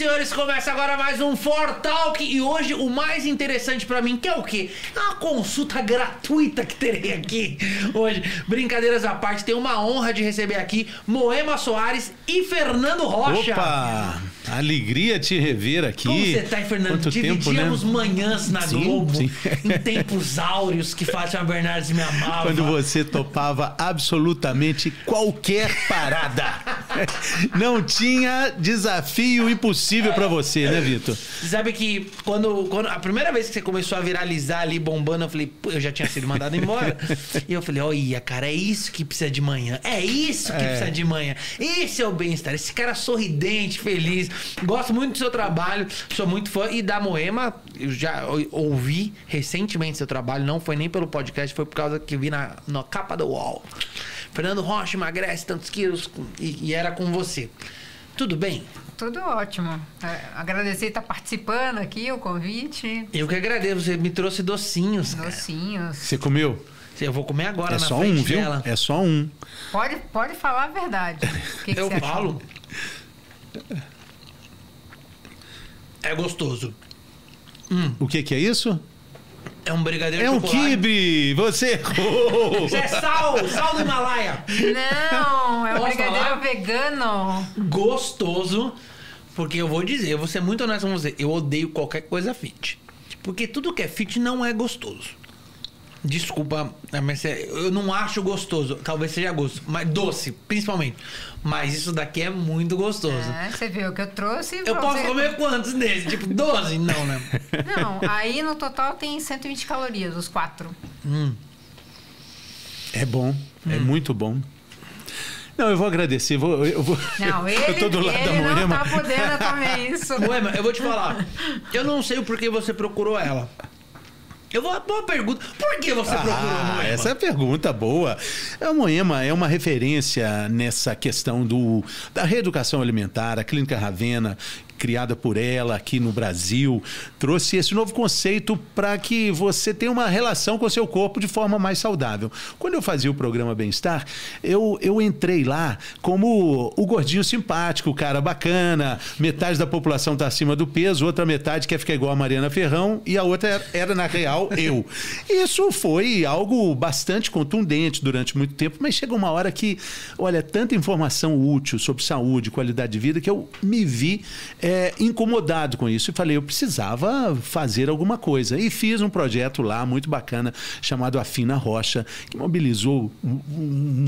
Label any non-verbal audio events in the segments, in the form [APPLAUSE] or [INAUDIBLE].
senhores, começa agora mais um For Talk e hoje o mais interessante pra mim, que é o quê? É uma consulta gratuita que terei aqui hoje. Brincadeiras à parte, tenho uma honra de receber aqui Moema Soares e Fernando Rocha. Opa! Alegria te rever aqui. Como você tá, Fernando? Quanto Dividíamos tempo, né? manhãs na Sim, Globo, sim. em tempos áureos que Fátima Bernardes me amava. Quando você topava absolutamente qualquer parada. Não tinha desafio impossível pra você, né, Vitor? Você sabe que quando, quando a primeira vez que você começou a viralizar ali bombando, eu falei, pô, eu já tinha sido mandado embora. [LAUGHS] e eu falei, olha, cara, é isso que precisa de manhã. É isso que É. precisa de manhã. Esse é o bem-estar. Esse cara sorridente, feliz. Gosto muito do seu trabalho, sou muito fã. E da Moema, eu já ou- ouvi recentemente seu trabalho, não foi nem pelo podcast, foi por causa que vi na, na capa do UOL. Fernando Rocha emagrece tantos quilos e, e era com você. Tudo bem? Tudo ótimo. É, agradecer estar participando aqui, o convite. Eu que agradeço, você me trouxe docinhos. cara. Docinhos. Você comeu? Eu vou comer agora É na só frente um, viu? dela. É só um. Pode, pode falar a verdade. O que, [LAUGHS] que eu você achou? É gostoso. O que que é isso? É um brigadeiro É de um chocolate. kibe! Você errou! [LAUGHS] Isso é [LAUGHS] sal, sal do Himalaia. Não, é um Posso brigadeiro falar? vegano. Gostoso. Porque eu vou dizer, eu vou ser muito honesto com você. Eu odeio qualquer coisa fit. Porque tudo que é fit não é gostoso. Desculpa, mas é- eu não acho gostoso. Talvez seja gosto, mas doce, principalmente. Mas isso daqui é muito gostoso. É, você viu que eu trouxe. Eu posso você- comer quantos desses? Tipo, 12? Não, né? [LAUGHS] Não, aí no total tem 120 calorias, os quatro. É bom, é Hum. muito bom. Não, eu vou agradecer. Vou, eu, vou, Não, ele, [LAUGHS] eu tô do lado da ele não Moema. tá podendo comer isso. Moema, eu vou te falar. Eu não sei o porquê você procurou ela. Eu vou. Boa pergunta. Por que você procurou Ah, Moema? essa é pergunta boa. A Moema é uma referência nessa questão do, da reeducação alimentar. A Clínica Ravena, criada por ela aqui no Brasil, trouxe esse novo conceito para que você tenha uma relação com o seu corpo de forma mais saudável. Quando eu fazia o programa Bem-Estar, eu, eu entrei lá como o gordinho simpático, o cara bacana, metade da população está acima do peso, outra metade quer ficar igual a Mariana Ferrão e a outra era, era, na real, [LAUGHS] eu. Isso foi algo bastante contundente durante muito tempo, mas chega uma hora que, olha, tanta informação útil sobre saúde, qualidade de vida, que eu me vi é, incomodado com isso e falei, eu precisava fazer alguma coisa. E fiz um projeto lá muito bacana chamado Afina Rocha, que mobilizou um, um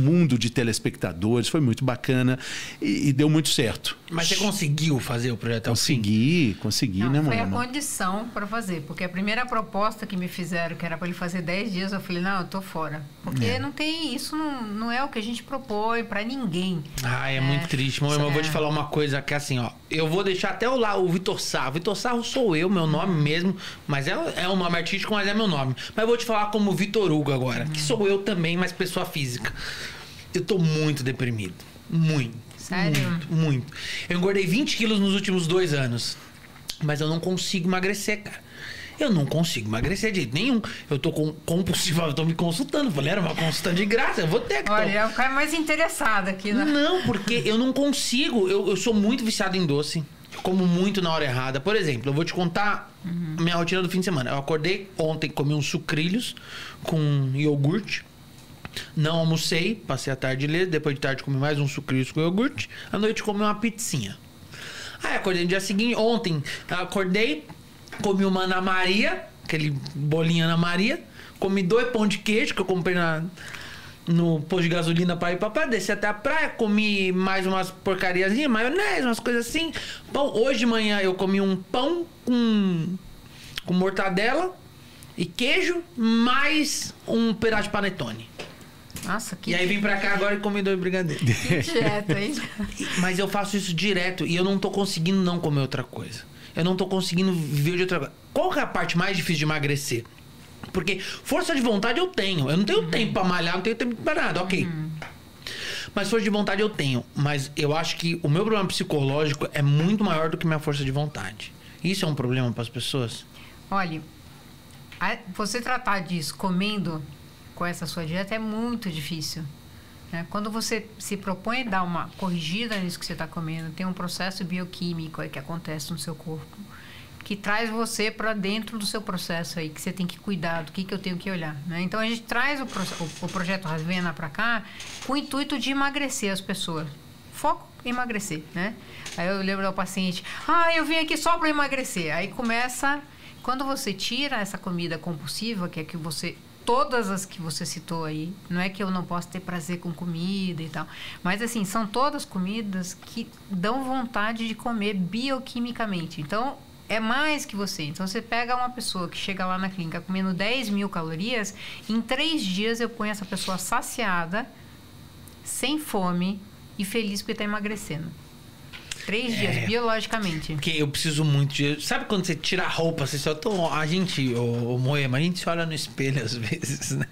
mundo de telespectadores, foi muito bacana e, e deu muito certo. Mas você conseguiu fazer o projeto ao fim? Consegui, consegui, Não, né, foi a condição para fazer, porque a primeira proposta que me fizeram, que era para ele fazer 10 dias, eu falei, não, eu tô fora. Porque É. não tem, isso não, não é o que a gente propõe para ninguém. Ah, é, muito triste. Moema, eu vou te É. falar uma coisa que é assim, ó. Eu vou deixar até o lá o Vitor Sarro. Vitor Sarro sou eu, meu nome mesmo. Mas é, é um nome artístico, mas é meu nome. Mas eu vou te falar como Vitor Hugo agora. Que sou eu também, mas pessoa física. Eu tô muito deprimido. Muito. Sério? Muito, muito. Eu engordei 20 quilos nos últimos dois anos. Mas eu não consigo emagrecer, cara. Eu não consigo emagrecer de jeito nenhum. Eu tô com compulsivo, [LAUGHS] eu tô me consultando. Falei, era uma consulta de graça, eu vou ter que Olha, tomar. eu ficar mais interessada aqui. né? Não, porque eu não consigo. Eu, eu sou muito viciado em doce. Como muito na hora errada. Por exemplo, eu vou te contar a minha rotina do fim de semana. Eu acordei ontem, comi uns sucrilhos com iogurte. Não almocei, passei a tarde ler. Depois de tarde comi mais uns sucrilhos com iogurte. À noite comi uma pizzinha. Aí acordei no dia seguinte, ontem, acordei, comi uma Ana Maria, aquele bolinho Ana Maria, comi dois pão de queijo que eu comprei na, no posto de gasolina pra ir pra praia, desci até a praia, comi mais umas porcariazinhas, maionese, umas coisas assim. Pão, hoje de manhã eu comi um pão com, com mortadela e queijo, mais um pedaço de panetone. Nossa, que, E aí vim pra cá agora e comi dois brigadeiros. que dieta, hein? [LAUGHS] Mas eu faço isso direto e eu não tô conseguindo não comer outra coisa. Eu não tô conseguindo viver de outra. Qual que é a parte mais difícil de emagrecer? Porque força de vontade eu tenho. Eu não tenho tempo pra malhar, não tenho tempo pra nada, ok. Mas força de vontade eu tenho. Mas eu acho que o meu problema psicológico é muito maior do que minha força de vontade. Isso é um problema para as pessoas? Olha, você tratar disso comendo com essa sua dieta é muito difícil. Né? Quando você se propõe a dar uma corrigida nisso que você está comendo, tem um processo bioquímico aí que acontece no seu corpo que traz você para dentro do seu processo aí, que você tem que cuidar, do que, que eu tenho que olhar. Né? Então a gente traz o, o, o projeto Rasvena para cá com o intuito de emagrecer as pessoas. Foco em emagrecer, né? Aí eu lembro do paciente, ah, eu vim aqui só para emagrecer. Aí começa, quando você tira essa comida compulsiva, que é que você todas as que você citou aí. Não é que eu não posso ter prazer com comida e tal. Mas, assim, são todas comidas que dão vontade de comer bioquimicamente. Então, é mais que você. Então, você pega uma pessoa que chega lá na clínica comendo 10 mil calorias, em três dias eu ponho essa pessoa saciada, sem fome e feliz porque está emagrecendo. Três dias, é, biologicamente. Porque eu preciso muito de. Sabe quando você tira a roupa, você só tô, A gente, o, o Moema, a gente se olha no espelho às vezes, né?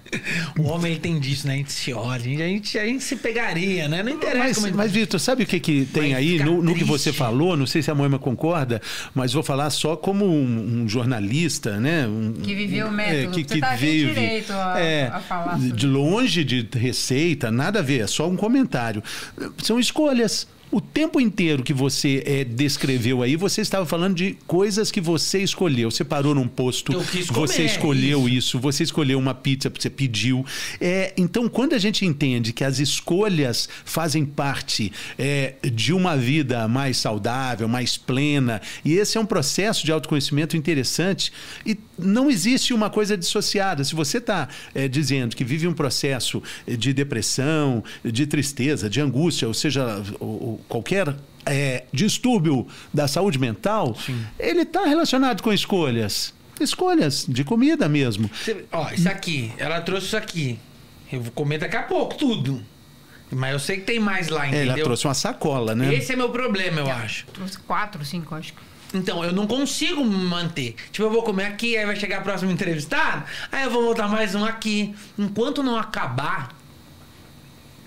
O homem ele tem disso, né? A gente se olha, a gente, a gente se pegaria, né? Não interessa mas, como. Mas, Vitor, sabe o que, que tem aí no, no, que você falou? Não sei se a Moema concorda, mas vou falar só como um, um jornalista, né? Um, que viveu o método. É, que, que tá veio, direito a, é, a falar sobre. De longe de receita, nada a ver, é só um comentário. São escolhas. O tempo inteiro que você é, descreveu aí, você estava falando de coisas que você escolheu. Você parou num posto, você escolheu isso. isso. você escolheu uma pizza, você pediu. É, então, quando a gente entende que as escolhas fazem parte é, de uma vida mais saudável, mais plena, e esse é um processo de autoconhecimento interessante, e não existe uma coisa dissociada. Se você está é, dizendo que vive um processo de depressão, de tristeza, de angústia, ou seja, qualquer é, distúrbio da saúde mental, Sim. ele está relacionado com escolhas. Escolhas de comida mesmo. Você, ó, isso aqui, ela trouxe isso aqui. Eu vou comer daqui a pouco tudo. Mas eu sei que tem mais lá, entendeu? Ela trouxe uma sacola, né? Esse é meu problema, eu é, acho. Trouxe quatro, cinco, acho. Então, eu não consigo me manter. Tipo, eu vou comer aqui, aí vai chegar a próxima entrevistada, aí eu vou voltar mais um aqui. Enquanto não acabar,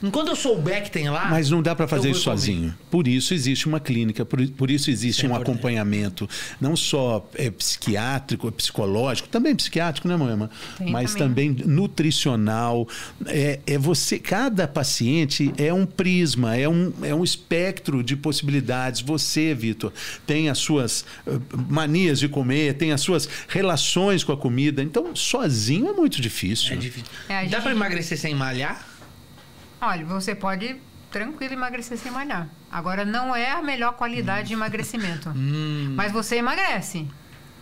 Enquanto eu souber que tem lá. Mas não dá para fazer isso sozinho. Por isso existe uma clínica, por, por isso existe um acompanhamento, não só é, psiquiátrico, é psicológico, também psiquiátrico, né, Moema? Mas também. também nutricional. É, é você, cada paciente é um prisma, é um, é um espectro de possibilidades. Você, Vitor, tem as suas uh, manias de comer, tem as suas relações com a comida. Então, sozinho é muito difícil. É difícil. É, Dá para emagrecer sem malhar? Olha, você pode tranquilo emagrecer sem malhar. Agora, não é a melhor qualidade hum. de emagrecimento. [LAUGHS] Hum. Mas você emagrece.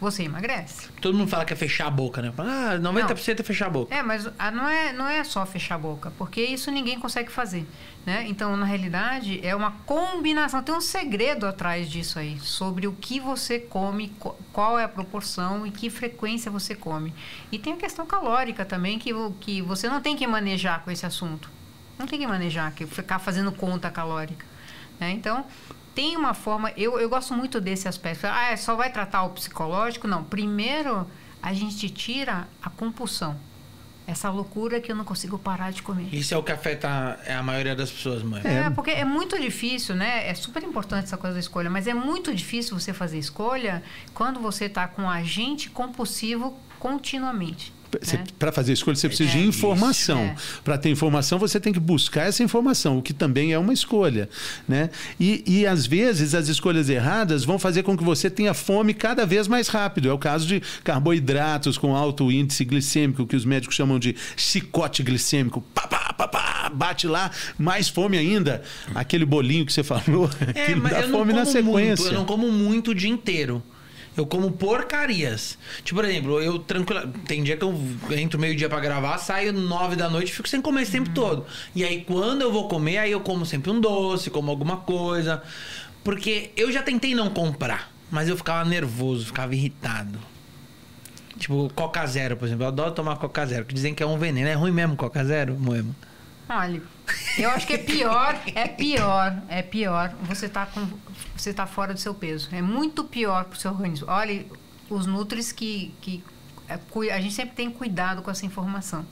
Você emagrece. Todo mundo fala que é fechar a boca, né? Ah, 90% não. é fechar a boca. É, mas não é, não é só fechar a boca, porque isso ninguém consegue fazer. Né? Então, na realidade, é uma combinação. Tem um segredo atrás disso aí, sobre o que você come, qual é a proporção e que frequência você come. E tem a questão calórica também, que, que você não tem que manejar com esse assunto. Não tem que manejar, que ficar fazendo conta calórica. Né? Então, tem uma forma. Eu, eu gosto muito desse aspecto. Ah, é, só vai tratar o psicológico? Não. Primeiro, a gente tira a compulsão. Essa loucura que eu não consigo parar de comer. Isso é o que afeta a maioria das pessoas, mãe. É, porque é muito difícil, né? É super importante essa coisa da escolha, mas é muito difícil você fazer escolha quando você está com um agente compulsivo continuamente. É. Para fazer escolha, você precisa é, de informação. É. Para ter informação, você tem que buscar essa informação, o que também é uma escolha. Né? E, e, às vezes, as escolhas erradas vão fazer com que você tenha fome cada vez mais rápido. É o caso de carboidratos com alto índice glicêmico, que os médicos chamam de chicote glicêmico. Pá, pá, pá, pá, bate lá, mais fome ainda. Aquele bolinho que você falou, [LAUGHS] é, mas dá fome na sequência. Muito, eu não como muito o dia inteiro. Eu como porcarias. Tipo, por exemplo, eu tranquilo. Tem dia que eu entro meio-dia para gravar, saio nove da noite e fico sem comer esse tempo uhum. todo. E aí, quando eu vou comer, aí eu como sempre um doce, como alguma coisa. Porque eu já tentei não comprar, mas eu ficava nervoso, ficava irritado. Tipo, Coca Zero, por exemplo. Eu adoro tomar Coca Zero, que dizem que é um veneno. É ruim mesmo Coca Zero, Moema? Olha, eu acho que é pior, é pior, é pior você tá com você tá fora do seu peso. É muito pior para o seu organismo. Olha, os nutris que, que é, a gente sempre tem cuidado com essa informação.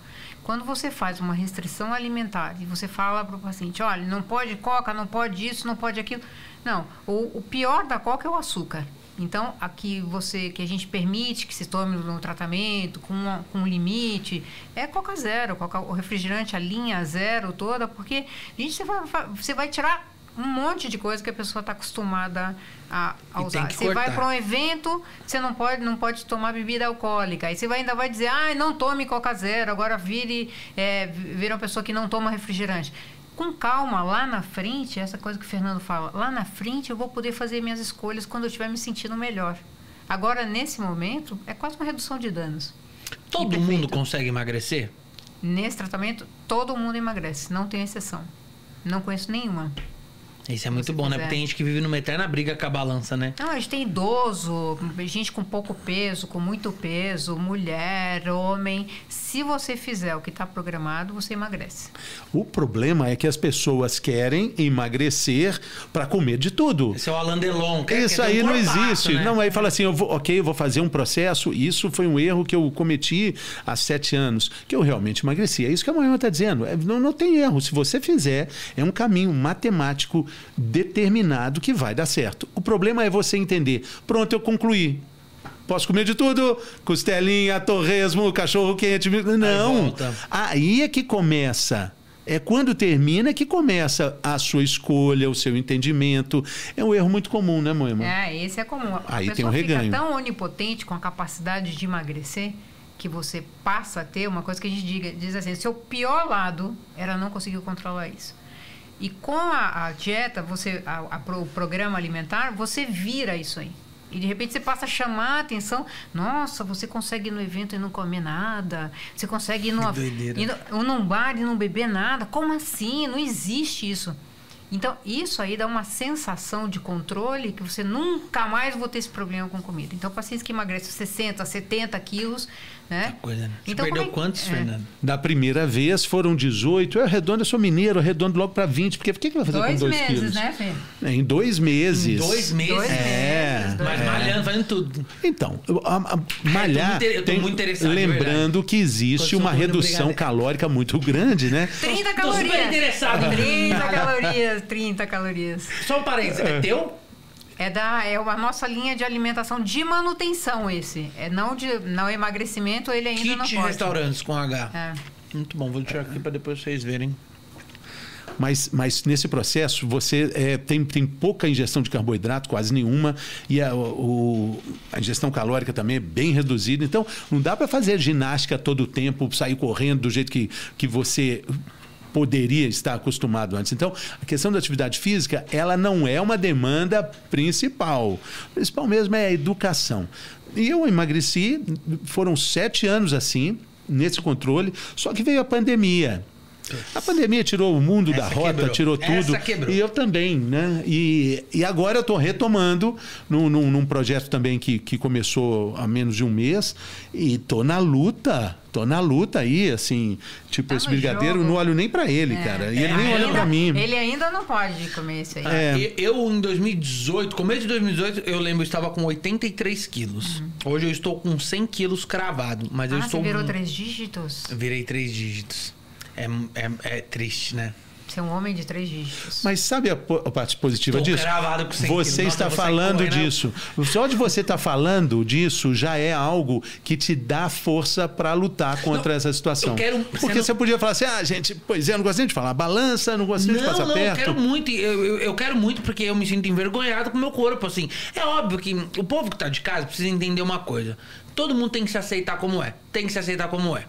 Quando você faz uma restrição alimentar e você fala para o paciente, olha, não pode coca, não pode isso, não pode aquilo. Não, o, o pior da coca é o açúcar. Então, aqui você que a gente permite que se tome no tratamento com, uma, com um limite é Coca Zero, Coca, o refrigerante, a linha zero toda, porque gente você vai, você vai tirar um monte de coisa que a pessoa está acostumada a, a usar. Você vai para um evento, você não pode, não pode tomar bebida alcoólica. Aí você vai, ainda vai dizer, ah, não tome Coca Zero, agora vire, é, vire uma pessoa que não toma refrigerante com calma, lá na frente, essa coisa que o Fernando fala, lá na frente eu vou poder fazer minhas escolhas quando eu estiver me sentindo melhor. Agora, nesse momento, é quase uma redução de danos. Todo mundo consegue emagrecer? Nesse tratamento, todo mundo emagrece, não tem exceção. Não conheço nenhuma. Isso é muito bom, quiser. né? Porque tem gente que vive numa eterna briga com a balança, né? Não, a gente tem idoso, gente com pouco peso, com muito peso, mulher, homem. Se você fizer o que está programado, você emagrece. O problema é que as pessoas querem emagrecer para comer de tudo. Esse é o Alain Delon. Quer, isso quer aí um não existe. Né? Não, aí fala assim, eu vou, ok, eu vou fazer um processo. Isso foi um erro que eu cometi há sete anos, que eu realmente emagreci. É isso que a Moema está dizendo. É, não, não tem erro. Se você fizer, é um caminho matemático determinado que vai dar certo. O problema é você entender. Pronto, eu concluí. Posso comer de tudo? Costelinha, torresmo, cachorro quente. Não. Aí, Aí é que começa. É quando termina que começa a sua escolha, o seu entendimento. É um erro muito comum, né, Moema? É, esse é comum. A Aí tem um reganho. fica tão onipotente com a capacidade de emagrecer que você passa a ter uma coisa que a gente diga, diz assim, seu pior lado era não conseguir controlar isso. E com a, a dieta, você, a, a, o programa alimentar, você vira isso aí. E de repente você passa a chamar a atenção. Nossa, você consegue ir no evento e não comer nada. Você consegue ir, numa, ir no, num bar e não beber nada. Como assim? Não existe isso. Então, isso aí dá uma sensação de controle que você nunca mais vai ter esse problema com comida. Então, pacientes que emagrecem 60, 70 quilos, né? Coisa, né? Você então, perdeu é... quantos, é. Fernando? Da primeira vez foram 18. Eu arredondo, eu sou mineiro, arredondo logo para 20. Porque o que, que vai fazer dois com 2 meses, quilos? né, Fê? É, em dois meses. Em dois meses? Dois é. meses. Mas malhando, fazendo tudo. Então, a, a, malhar. eu tô muito interessado. Lembrando que existe uma redução obrigado. calórica muito grande, né? 30 calorias. Tô super interessado. 30 calorias, 30 calorias. Só um parênteses, é teu? É, da, é a nossa linha de alimentação de manutenção esse. É não de não emagrecimento, ele ainda Kit não pode. restaurantes com H. É. Muito bom, vou tirar aqui para depois vocês verem. Mas, mas nesse processo você é, tem, tem pouca ingestão de carboidrato, quase nenhuma, e a, o, a ingestão calórica também é bem reduzida. Então, não dá para fazer ginástica todo o tempo, sair correndo do jeito que, que você poderia estar acostumado antes. Então, a questão da atividade física, ela não é uma demanda principal. O principal mesmo é a educação. E eu emagreci, foram sete anos assim, nesse controle, só que veio a pandemia. A pandemia tirou o mundo Essa da rota, quebrou. tirou tudo. E eu também, né? E, e agora eu estou retomando num, num, num, projeto também que, que começou há menos de um mês e tô na luta. Tô na luta aí, assim, tipo, tá esse brigadeiro, jogo. não olho nem para ele, é. cara. E ele é, nem olha para mim. Ele ainda não pode comer isso aí. É. Eu, em 2018, começo de 2018, eu lembro, eu estava com 83 quilos. Uhum. Hoje eu estou com 100 quilos cravado. Mas ah, eu estou. Você virou três dígitos? Virei três dígitos. É, é, é triste, né? Ser um homem de três dígitos. Mas sabe a, a parte positiva Tô disso? Com você está Nossa, falando disso. Só de você estar tá falando disso já é algo que te dá força para lutar contra não, essa situação. Quero, Porque você, não... podia falar assim: ah, gente, pois é, eu não gosto nem de falar balança, não gosto nem de passar não, perto. Eu quero muito, eu, eu, eu, quero muito porque eu me sinto envergonhado com o meu corpo. Assim, é óbvio que o povo que está de casa precisa entender uma coisa: todo mundo tem que se aceitar como é. Tem que se aceitar como é.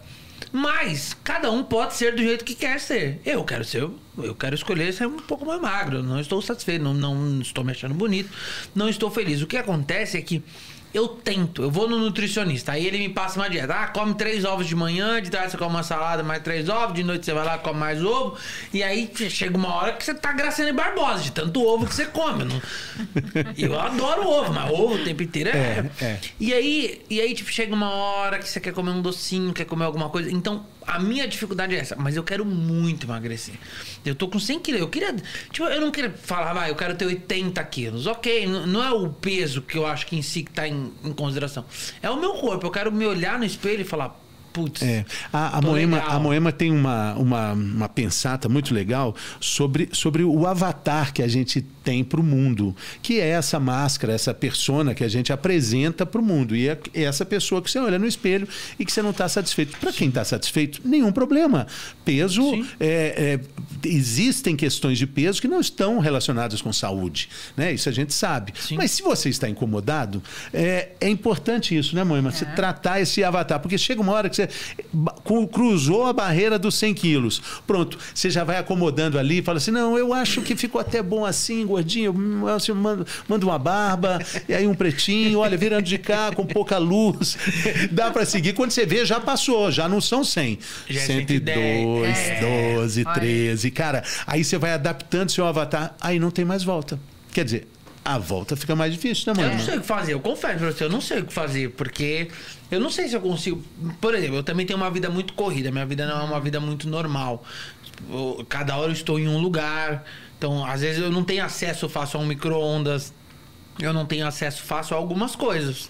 Mas cada um pode ser do jeito que quer ser. Eu quero ser, eu quero escolher ser um pouco mais magro. Não estou satisfeito, não, não estou me achando bonito, não estou feliz. O que acontece é que eu tento, eu vou no nutricionista, aí ele me passa uma dieta. Ah, come três ovos de manhã, de tarde você come uma salada, mais três ovos, de noite você vai lá come mais ovo. E aí chega uma hora que você tá Graciane Barbosa, de tanto ovo que você come. Não... [LAUGHS] Eu adoro ovo, mas ovo o tempo inteiro é. é, é. E aí, e aí, tipo, chega uma hora que você quer comer um docinho, quer comer alguma coisa. Então, a minha dificuldade é essa, mas eu quero muito emagrecer. Eu tô com 100 quilos. Eu queria. Tipo, eu não queria falar, vai, eu quero ter 80 quilos. Ok, não é o peso que eu acho que em si que tá em, em consideração. É o meu corpo. Eu quero me olhar no espelho e falar, putz. É. A, a Moema, legal. a Moema tem uma, uma, uma pensata muito legal sobre, sobre o avatar que a gente tem para o mundo, que é essa máscara, essa persona que a gente apresenta para o mundo. E é é essa pessoa que você olha no espelho e que você não está satisfeito. Para quem está satisfeito, nenhum problema. Peso, é, é, existem questões de peso que não estão relacionadas com saúde. Né? Isso a gente sabe. Sim. Mas se você está incomodado, é, é importante isso, né, Moema? Você tratar esse avatar. Porque chega uma hora que você cruzou a barreira dos 100 quilos. Pronto, você já vai acomodando ali e fala assim: não, eu acho que ficou até bom assim, gordinho. Hum, eu assim, mando, mando uma barba, e aí um pretinho, olha, virando de cá, com pouca luz. [LAUGHS] Dá para seguir. Quando você vê, já passou, já não são 100. Já é 102, 110. 12, Olha. 13. Cara, aí você vai adaptando seu avatar, aí não tem mais volta. Quer dizer, a volta fica mais difícil, né, Eu mano? não sei o que fazer, eu confesso pra você, eu não sei o que fazer, porque eu não sei se eu consigo. Por exemplo, eu também tenho uma vida muito corrida, minha vida não é uma vida muito normal. Eu- Cada hora eu estou em um lugar, então às vezes eu não tenho acesso fácil a um micro-ondas, eu não tenho acesso fácil a algumas coisas.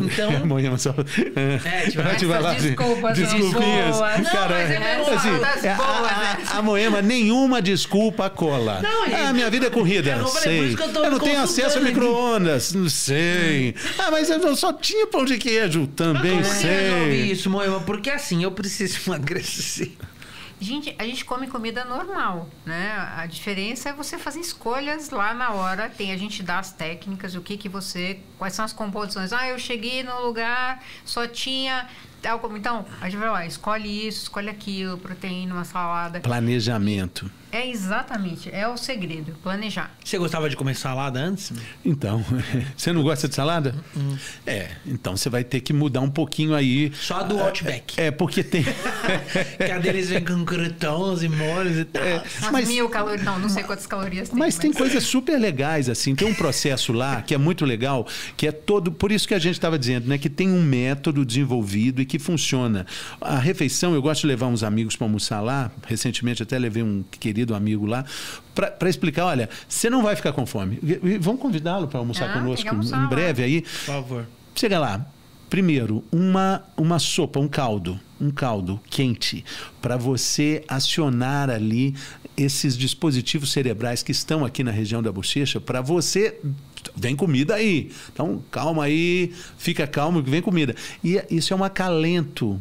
Então. [LAUGHS] Moema só. É, tipo, Vai [LAUGHS] essas assim, desculpas desculpinhas. Não, Cara, mas é mesmo assim, das é, a, boas, a- né? a Moema, nenhuma desculpa cola. Não, ah, gente, minha vida é corrida. eu não falei, por sei. isso que eu tô não me tenho acesso a micro-ondas. Não sei. Ah, mas eu só tinha pão de queijo. Também Mas como que resolve sei. isso, Moema? Porque assim, eu preciso [LAUGHS] emagrecer. Gente, a gente come comida normal, né? A diferença é você fazer escolhas lá na hora. Tem a gente dá as técnicas, o que que você, quais são as composições. Ah, eu cheguei no lugar, só tinha tal como então, a gente vai lá, escolhe isso, escolhe aquilo, proteína, uma salada. Planejamento. É exatamente, é o segredo, planejar. Você gostava de comer salada antes? Então, [LAUGHS] você não gosta de salada? Hum. É, então você vai ter que mudar um pouquinho aí. Só a do Outback. É, porque tem. [LAUGHS] Que a deles vem com crutons e molhos e tal. Umas Mas- mil calorias, não, não sei quantas calorias tem. Mas tem coisas super legais, assim. Tem um processo lá que é muito legal, que é todo. Por isso que a gente estava dizendo, né? Que tem um método desenvolvido e que funciona. A refeição, eu gosto de levar uns amigos para almoçar lá. Recentemente até levei um querido amigo lá para explicar: olha, você não vai ficar com fome. Vamos convidá-lo para almoçar Ah, conosco almoçar em lá. breve aí. Por favor. Chega lá. Primeiro, uma, uma sopa, um caldo, um caldo quente, para você acionar ali esses dispositivos cerebrais que estão aqui na região da bochecha, para você. Vem comida aí. Então, calma aí, fica calmo que vem comida. E isso é um acalento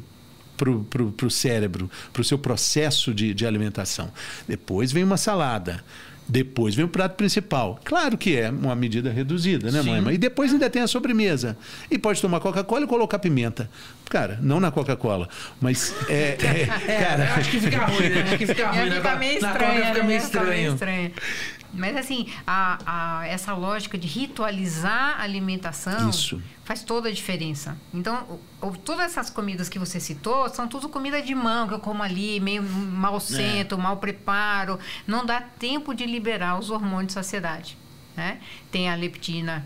pro, pro, pro cérebro, pro seu processo de, de alimentação. Depois vem uma salada. Depois vem o prato principal. Claro que é uma medida reduzida, né, Sim. mãe? E depois ainda tem a sobremesa. E pode tomar Coca-Cola e colocar pimenta. Cara, não na Coca-Cola, mas é, [LAUGHS] é, É, cara, acho que fica ruim, né? Acho que fica ruim. Né? ficar meio Na estranha, Coca fica meio Ia ficar meio estranho. Mas assim, a, a- essa lógica de ritualizar a alimentação Isso. faz toda a diferença. Então, o- o- todas essas comidas que você citou são tudo comida de mão, que eu como ali, meio mal sento, mal preparo. Não dá tempo de liberar os hormônios de saciedade. Né? Tem a leptina,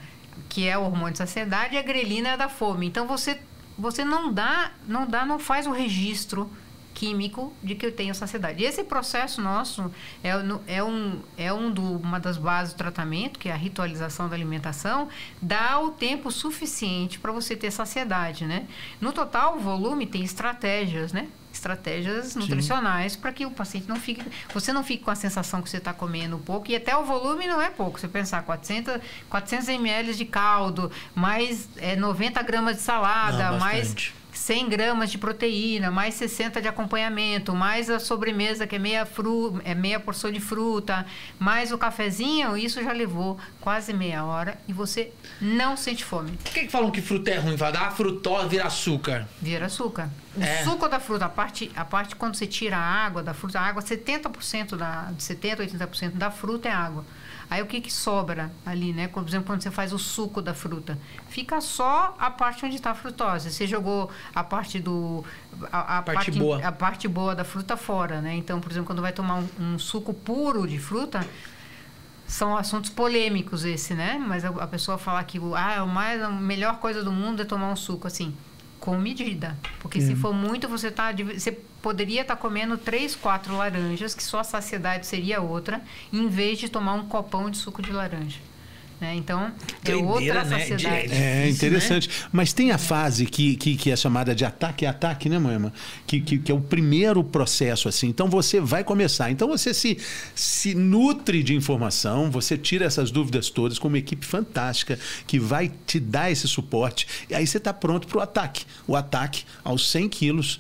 que é o hormônio de saciedade, e a grelina é da fome. Então, você, você não dá, não dá, não faz o registro químico de que eu tenho saciedade. E esse processo nosso é, é, um, é um do, uma das bases do tratamento, que é a ritualização da alimentação, dá o tempo suficiente para você ter saciedade, né? No total, o volume tem estratégias, né? Estratégias nutricionais para que o paciente não fique... Você não fique com a sensação que você está comendo pouco. E até o volume não é pouco. Você pensar 400, 400 ml de caldo, mais é, 90 gramas de salada, Não, mais... bastante. 100 gramas de proteína, mais 60 de acompanhamento, mais a sobremesa que é meia, fru, é meia porção de fruta, mais o cafezinho, isso já levou quase meia hora e você não sente fome. Por que, que falam que fruta é ruim? Vai dar frutose, vira açúcar. Vira açúcar. O É. suco da fruta, a parte, a parte quando você tira a água da fruta, a água, 70% da, de 70%, 80% da fruta é água. Aí o que, que sobra ali, né? Por exemplo, quando você faz o suco da fruta, fica só a parte onde está a frutose. Você jogou a parte do. A, a Parte boa. A parte boa da fruta fora, né? Então, por exemplo, quando vai tomar um, um suco puro de fruta, são assuntos polêmicos esse, né? Mas a, a pessoa falar que ah, o mais, a melhor coisa do mundo é tomar um suco assim, com medida. Porque se for muito, você tá você poderia estar comendo três, quatro laranjas, que só a saciedade seria outra, em vez de tomar um copão de suco de laranja. Né? Então, é outra né? saciedade. De- É difícil, interessante. Mas tem a fase que, que, que é chamada de ataque ataque, né, Moema? Que, que, que é o primeiro processo, assim. Então você vai começar. Então você se, se nutre de informação, você tira essas dúvidas todas com uma equipe fantástica que vai te dar esse suporte. E aí você está pronto para o ataque. O ataque aos 100 quilos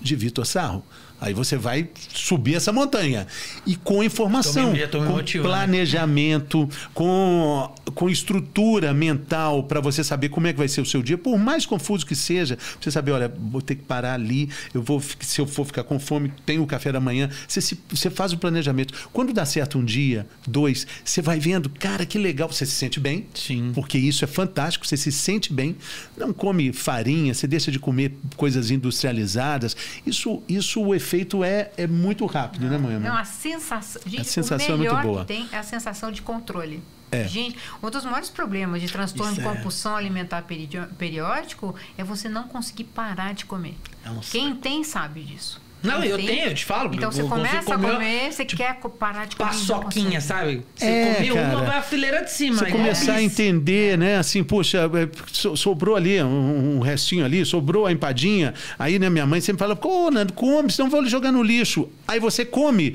de Vitor Sarro. Aí você vai subir essa montanha. E com informação, com motivando. planejamento, com, com estrutura mental para você saber como é que vai ser o seu dia, por mais confuso que seja, você saber, olha, vou ter que parar ali, eu vou, se eu for ficar com fome, tenho o café da manhã. Você, se- você faz o planejamento. Quando dá certo um dia, dois, você vai vendo, cara, que legal, você se sente bem. Sim. Porque isso é fantástico, você se sente bem. Não come farinha, você deixa de comer coisas industrializadas. Isso, isso o efeito é, é muito rápido, né, Moema? Não, a sensação. Gente, A sensação é o muito melhor boa. que tem é a sensação de controle. É. Gente, um dos maiores problemas de transtorno Isso de é. compulsão alimentar peridio- periódico é você não conseguir parar de comer. É Quem tem sabe disso. Não, Quem eu tenho, eu te falo. Então você consigo começa a comer, você quer co- parar de comer. Paçoquinha, consegue. sabe? Você É, comeu uma, cara. vai a fileira de cima. Você aí, começar é a entender, né? Assim, poxa, é, so- sobrou ali um, um restinho ali, sobrou a empadinha. Aí, né, minha mãe sempre fala, pô, Nando, come, senão vou jogar no lixo. Aí você come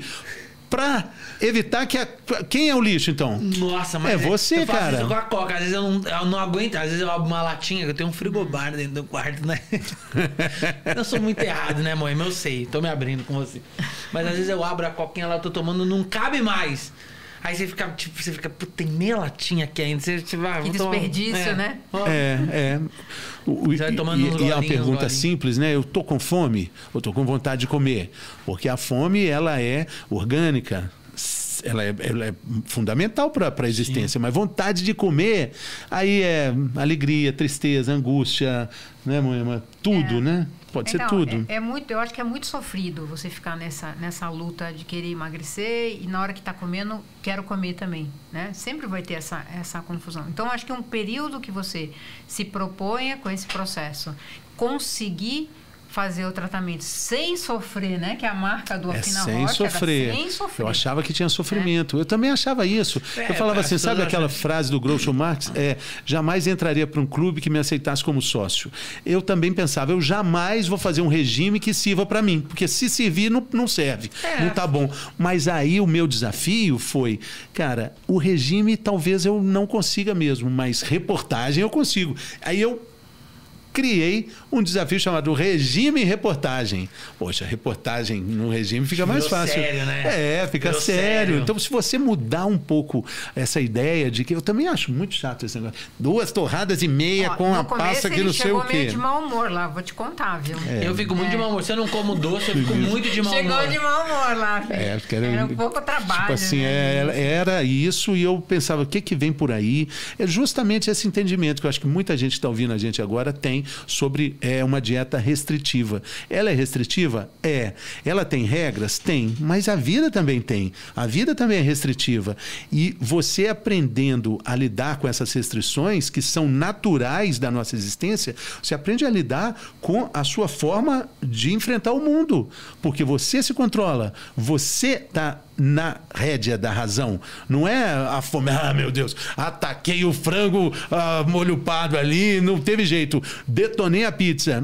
pra evitar que a... Quem é o lixo, então? Nossa, mas É você, eu faço cara. isso com a coca. Às vezes eu não, eu não aguento. Às vezes eu abro uma latinha, que eu tenho um frigobar dentro do quarto, né? [LAUGHS] eu sou muito errado, né, mãe? Mas eu sei. Tô me abrindo com você. Mas às vezes eu abro a coquinha lá, eu tô tomando, não cabe mais. Aí você fica, tipo, você fica, puta, tem meia latinha aqui ainda. Você, você vai, Que desperdício, é. né? É, é. O- o- Você vai tomando e, uns e é uma pergunta golinhos. simples, né? Eu tô com fome, eu tô com vontade de comer. Porque a fome, ela é orgânica. Ela é, ela é fundamental para a existência, mas vontade de comer, aí é alegria, tristeza, angústia, né, Moema? Tudo, É. né? Pode ser Então, tudo. É, é muito, eu acho que é muito sofrido você ficar nessa, nessa luta de querer emagrecer e na hora que está comendo, quero comer também, né? Sempre vai ter essa, essa confusão. Então, eu acho que um período que você se proponha com esse processo, conseguir fazer o tratamento sem sofrer, né? Que é a marca do É Afina sem Rocha, era sofrer. sem sofrer. Eu achava que tinha sofrimento. Eu também achava isso. É, eu falava as assim, sabe aquela acham- frase do Groucho Marx? É, jamais entraria para um clube que me aceitasse como sócio. Eu também pensava, eu jamais vou fazer um regime que sirva para mim, porque se servir não, não serve, É. não tá bom. Mas aí o meu desafio foi, cara, o regime talvez eu não consiga mesmo, mas reportagem eu consigo. Aí eu criei um desafio chamado regime e reportagem. Poxa, reportagem no regime fica mais Virou fácil. sério, né? É, fica sério. sério. Então, se você mudar um pouco essa ideia de que eu também acho muito chato esse negócio. Duas torradas e meia Ó, com a passa que não sei chegou o meio quê. de mau humor lá, vou te contar, viu? Eu fico muito de mau humor. Se eu não como doce, eu fico muito de mau Chegou humor. de mau humor lá, filho. É, era, era um pouco trabalho. Tipo assim, né? é, era isso e eu pensava, o que, que vem por aí? É justamente esse entendimento que eu acho que muita gente que está ouvindo a gente agora tem sobre é, uma dieta restritiva. Ela é restritiva? É. Ela tem regras? Tem. Mas a vida também tem. A vida também é restritiva. E você aprendendo a lidar com essas restrições, que são naturais da nossa existência, você aprende a lidar com a sua forma de enfrentar o mundo. Porque você se controla. Você está na rédea da razão. Não é a fome, ah, meu Deus, ataquei o frango ah, molho pardo ali, não teve jeito, detonei a pizza.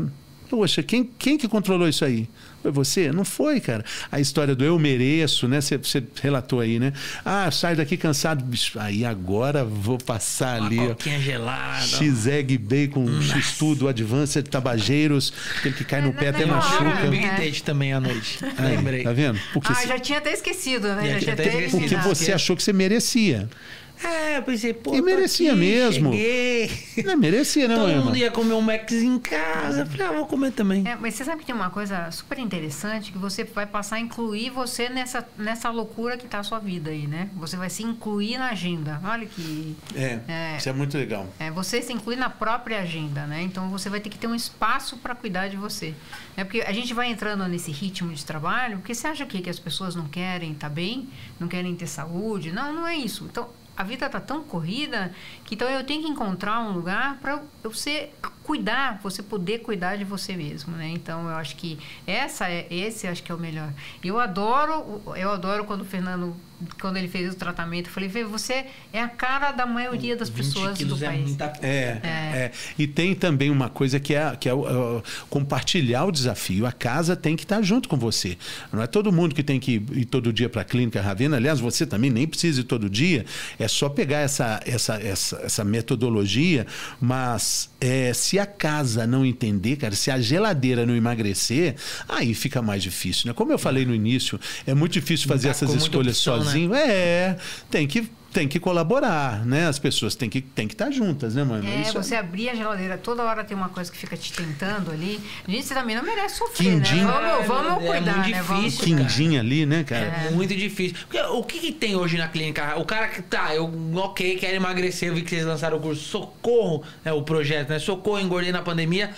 Poxa, quem, quem que controlou isso aí? Foi você? Não foi, cara. A história do eu mereço, né? Você, relatou aí, né? Ah, sai daqui cansado. Bicho, aí agora vou passar Uma ali. ó. coquinha gelada. X-Egg Bacon, X-Tudo, Advanced Tabageiros, aquele que cai no É, pé na- até Eu machuca. vi Big É. Tate também à noite. Aí, Lembrei. Tá vendo? Porque, Ah, já tinha até esquecido, né? Já Já, tinha até esquecido. porque você achou que você merecia. É, eu pensei, pô. E merecia aqui, mesmo. Cheguei. Não, merecia, não, Todo Emma? mundo ia comer um Max em casa. Eu Falei, ah, vou comer também. É, mas você sabe que tem uma coisa super interessante que você vai passar a incluir você nessa, nessa loucura que tá a sua vida aí, né? Você vai se incluir na agenda. Olha que. É, É. isso é muito legal. É, você se inclui na própria agenda, né? Então você vai ter que ter um espaço para cuidar de você. É porque a gente vai entrando nesse ritmo de trabalho, porque você acha o quê? que as pessoas não querem estar bem, não querem ter saúde? Não, não é isso. Então a vida tá tão corrida que então eu tenho que encontrar um lugar para ser cuidar, você poder cuidar de você mesmo, né? Então eu acho que essa é esse acho que é o melhor. Eu adoro, eu adoro quando o Fernando quando ele fez o tratamento, eu falei, Vê, você é a cara da maioria das pessoas do é país. Muita... É, é, é, E tem também uma coisa que é, que é uh, compartilhar o desafio. A casa tem que estar junto com você. Não é todo mundo que tem que ir todo dia para a clínica Ravena. Aliás, você também nem precisa ir todo dia. É só pegar essa, essa, essa, essa metodologia, mas é, se a casa não entender, cara, se a geladeira não emagrecer, aí fica mais difícil. Né? Como eu falei no início, é muito difícil fazer essas escolhas opção, né? sozinho. Né? É, tem que tem que colaborar, né? As pessoas têm que, têm que estar juntas, né, mano? É, Isso é você é... abrir a geladeira, toda hora tem uma coisa que fica te tentando ali. Gente, você também não merece sofrer, né? Quindim. né? Vamos, vamos é, cuidar, é né? Vamos Quindim ali, né, cara? É muito difícil. Porque, o que, que, tem hoje na clínica? O cara que tá, eu, ok, quero emagrecer, eu vi que vocês lançaram o curso Socorro, é o projeto, né? Socorro, engordei na pandemia.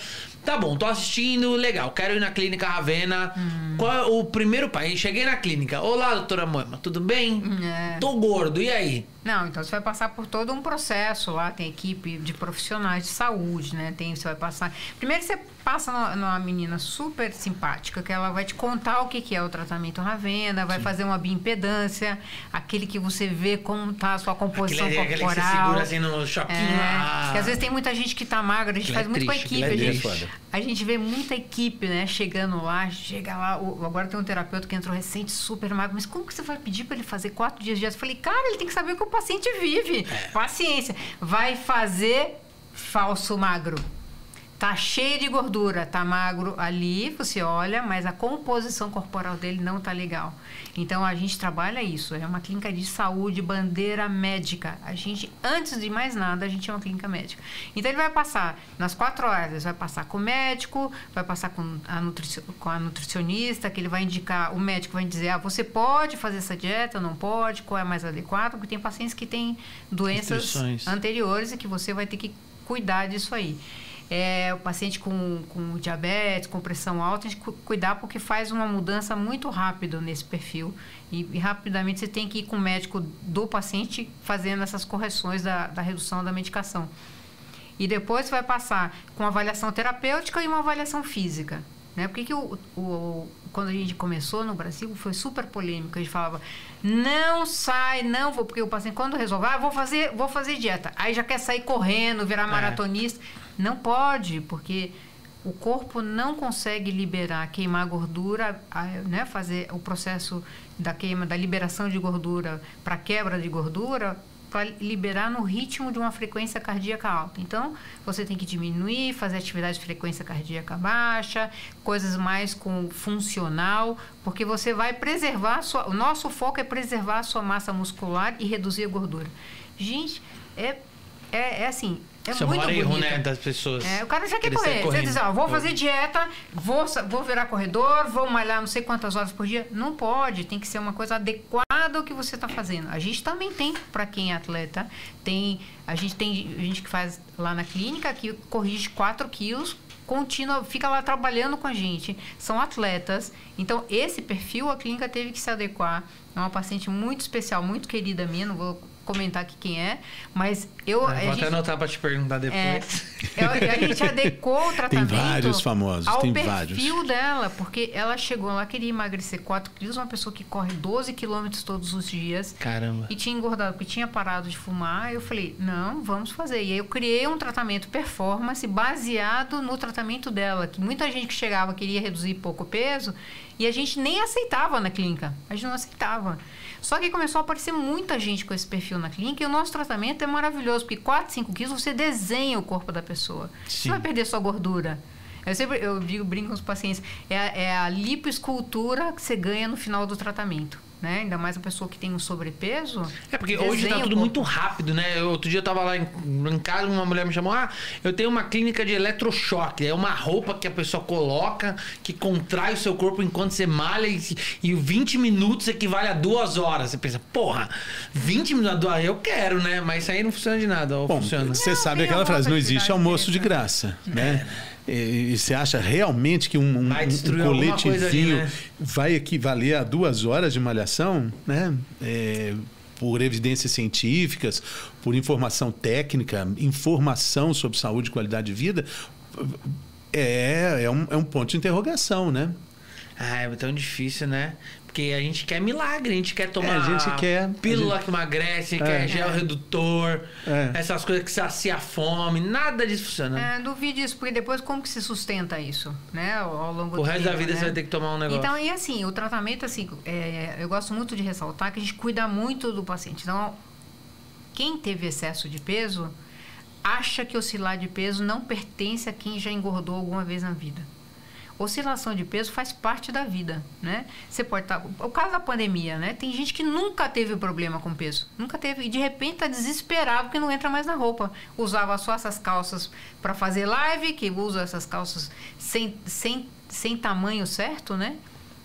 Tá bom, tô assistindo, legal. Quero ir na clínica Ravena. Hum. Qual é o primeiro país? Cheguei na clínica. Olá, doutora Moema, tudo bem? É. Tô gordo, e aí? Não, então você vai passar por todo um processo lá, tem equipe de profissionais de saúde, né? Tem, você vai passar. Primeiro você passa numa menina super simpática, que ela vai te contar o que, que é o tratamento Ravena, vai Sim. fazer uma bioimpedância, aquele que você vê como tá a sua composição aquele, corporal. Aquele que você segura assim no choquinho. É, que às vezes tem muita gente que tá magra, a gente faz é muito triste, com a equipe. É a, gente, a gente vê muita equipe, né, chegando lá, chega lá, agora tem um terapeuta que entrou recente, super magro, mas como que você vai pedir para ele fazer quatro dias de dieta? Eu falei, cara, ele tem que saber o que o paciente vive. É. Paciência. Vai fazer falso magro. Tá cheio de gordura, tá magro ali, você olha, mas a composição corporal dele não tá legal. Então a gente trabalha isso, é uma clínica de saúde, bandeira médica. A gente, antes de mais nada, a gente é uma clínica médica. Então ele vai passar nas quatro horas, vai passar com o médico, vai passar com a, nutrici com a nutricionista, que ele vai indicar, o médico vai dizer, ah, você pode fazer essa dieta, não pode, qual é mais adequado, porque tem pacientes que têm doenças anteriores e que você vai ter que cuidar disso aí é, o paciente com, com diabetes, com pressão alta, a gente cuidar porque faz uma mudança muito rápido nesse perfil. E, e, rapidamente você tem que ir com o médico do paciente fazendo essas correções da, da redução da medicação. E depois você vai passar com avaliação terapêutica e uma avaliação física. Né? Por que, o, o, quando a gente começou no Brasil foi super polêmico? A gente falava, não sai, não vou, porque o paciente, quando resolver, ah, vou fazer, vou fazer dieta. Aí já quer sair correndo, virar é. Não pode, porque o corpo não consegue liberar, queimar gordura, né, fazer o processo da queima, da liberação de gordura para quebra de gordura, para liberar no ritmo de uma frequência cardíaca alta. Então, você tem que diminuir, fazer atividade de frequência cardíaca baixa, coisas mais com funcional, porque você vai preservar sua, o nosso foco é preservar a sua massa muscular e reduzir a gordura. Gente, é é, é assim, é muito erro, né, das pessoas. É, o cara já quer correr. Você diz, ó, vou fazer dieta, vou, vou virar corredor, vou malhar não sei quantas horas por dia. Não pode, tem que ser uma coisa adequada ao que você está fazendo. A gente também tem, para quem é atleta, tem a gente tem gente que faz lá na clínica que corrige 4 quilos contínua, fica lá trabalhando com a gente, são atletas. Então, esse perfil a clínica teve que se adequar. É uma paciente muito especial, muito querida minha, não vou comentar aqui quem é, mas eu. É, vou até anotar para te perguntar depois. É, a gente [LAUGHS] adequou o tratamento. Tem vários famosos, ao tem perfil vários. dela, porque ela chegou lá, queria emagrecer 4 quilos, uma pessoa que corre 12 quilômetros todos os dias. Caramba. E tinha engordado, porque tinha parado de fumar. Eu falei, não, vamos fazer. E aí eu criei um tratamento performance baseado no tratamento dela, que muita gente que chegava queria reduzir pouco peso e a gente nem aceitava na clínica. A gente não aceitava. Só que começou a aparecer muita gente com esse perfil na clínica e o nosso tratamento é maravilhoso, porque 4, 5 quilos você desenha o corpo da pessoa. Sim. Você vai perder sua gordura. Eu sempre eu digo, brinco com os pacientes, é, é a lipoescultura que você ganha no final do tratamento né? Ainda mais a pessoa que tem um sobrepeso. É, porque hoje tá tudo muito rápido, né? Eu, outro dia eu tava lá em, em, casa, uma mulher me chamou: Ah, eu tenho uma clínica de eletrochoque. É uma roupa que a pessoa coloca, que contrai o seu corpo enquanto você malha, e, e 20 minutos equivale a duas horas. Você pensa, porra, 20 minutos, eu quero, né? Mas isso aí não funciona de nada. Bom, funciona. Você sabe aquela frase: não existe almoço de graça, né? É. E, você acha realmente que um, um, um coletezinho ali, né? vai equivaler a duas horas de malhação? Né? É, por evidências científicas, por informação técnica, informação sobre saúde e qualidade de vida, é, é, um, é um ponto de interrogação, né? Ah, é tão difícil, né? Porque a gente quer milagre, a gente quer tomar É, a gente quer- pílula a gente- que emagrece, É. quer gel redutor, É. essas coisas que sacia a fome, nada disso funciona. É, duvide isso, porque depois como que se sustenta isso, né? Ao, longo o do resto da vida né? você vai ter que tomar um negócio. Então, e assim, o tratamento, assim, é, eu gosto muito de ressaltar que a gente cuida muito do paciente. Então, quem teve excesso de peso acha que oscilar de peso não pertence a quem já engordou alguma vez na vida. Oscilação de peso faz parte da vida, né? Você pode estar... O caso da pandemia, né? Tem gente que nunca teve problema com peso. Nunca teve. E de repente tá desesperado porque não entra mais na roupa. Usava só essas calças para fazer live, que usa essas calças sem, sem, sem tamanho certo, né?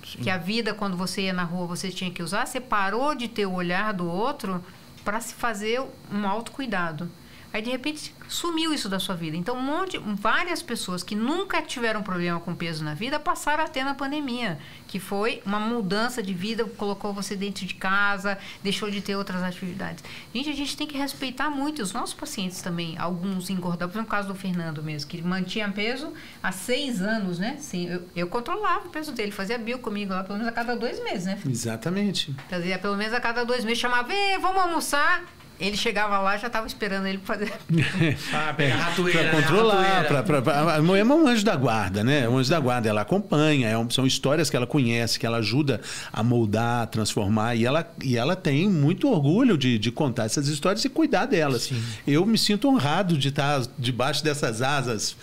Que a vida, quando você ia na rua, você tinha que usar. Você parou de ter o olhar do outro para se fazer um autocuidado. Aí, de repente, sumiu isso da sua vida. Então, um monte, várias pessoas que nunca tiveram problema com peso na vida passaram a ter na pandemia, que foi uma mudança de vida, colocou você dentro de casa, deixou de ter outras atividades. Gente, a gente tem que respeitar muito os nossos pacientes também. Alguns engordaram, por exemplo, o caso do Fernando mesmo, que mantinha peso há seis anos, né? Sim, eu, eu controlava o peso dele, fazia bio comigo lá pelo menos a cada dois meses, né? Exatamente. Fazia pelo menos a cada dois meses, chamava, vamos almoçar. Ele chegava lá, já estava esperando ele fazer. [LAUGHS] Ah, pegar a ratoeira, Pra né? controlar, Ratoeira. pra, pra, pra- a Moema é um anjo da guarda, né? É um anjo da guarda, ela acompanha, é um- são histórias que ela conhece, que ela ajuda a moldar, a transformar, e ela, e ela tem muito orgulho de, de contar essas histórias e cuidar delas. Sim. Eu me sinto honrado de estar debaixo dessas asas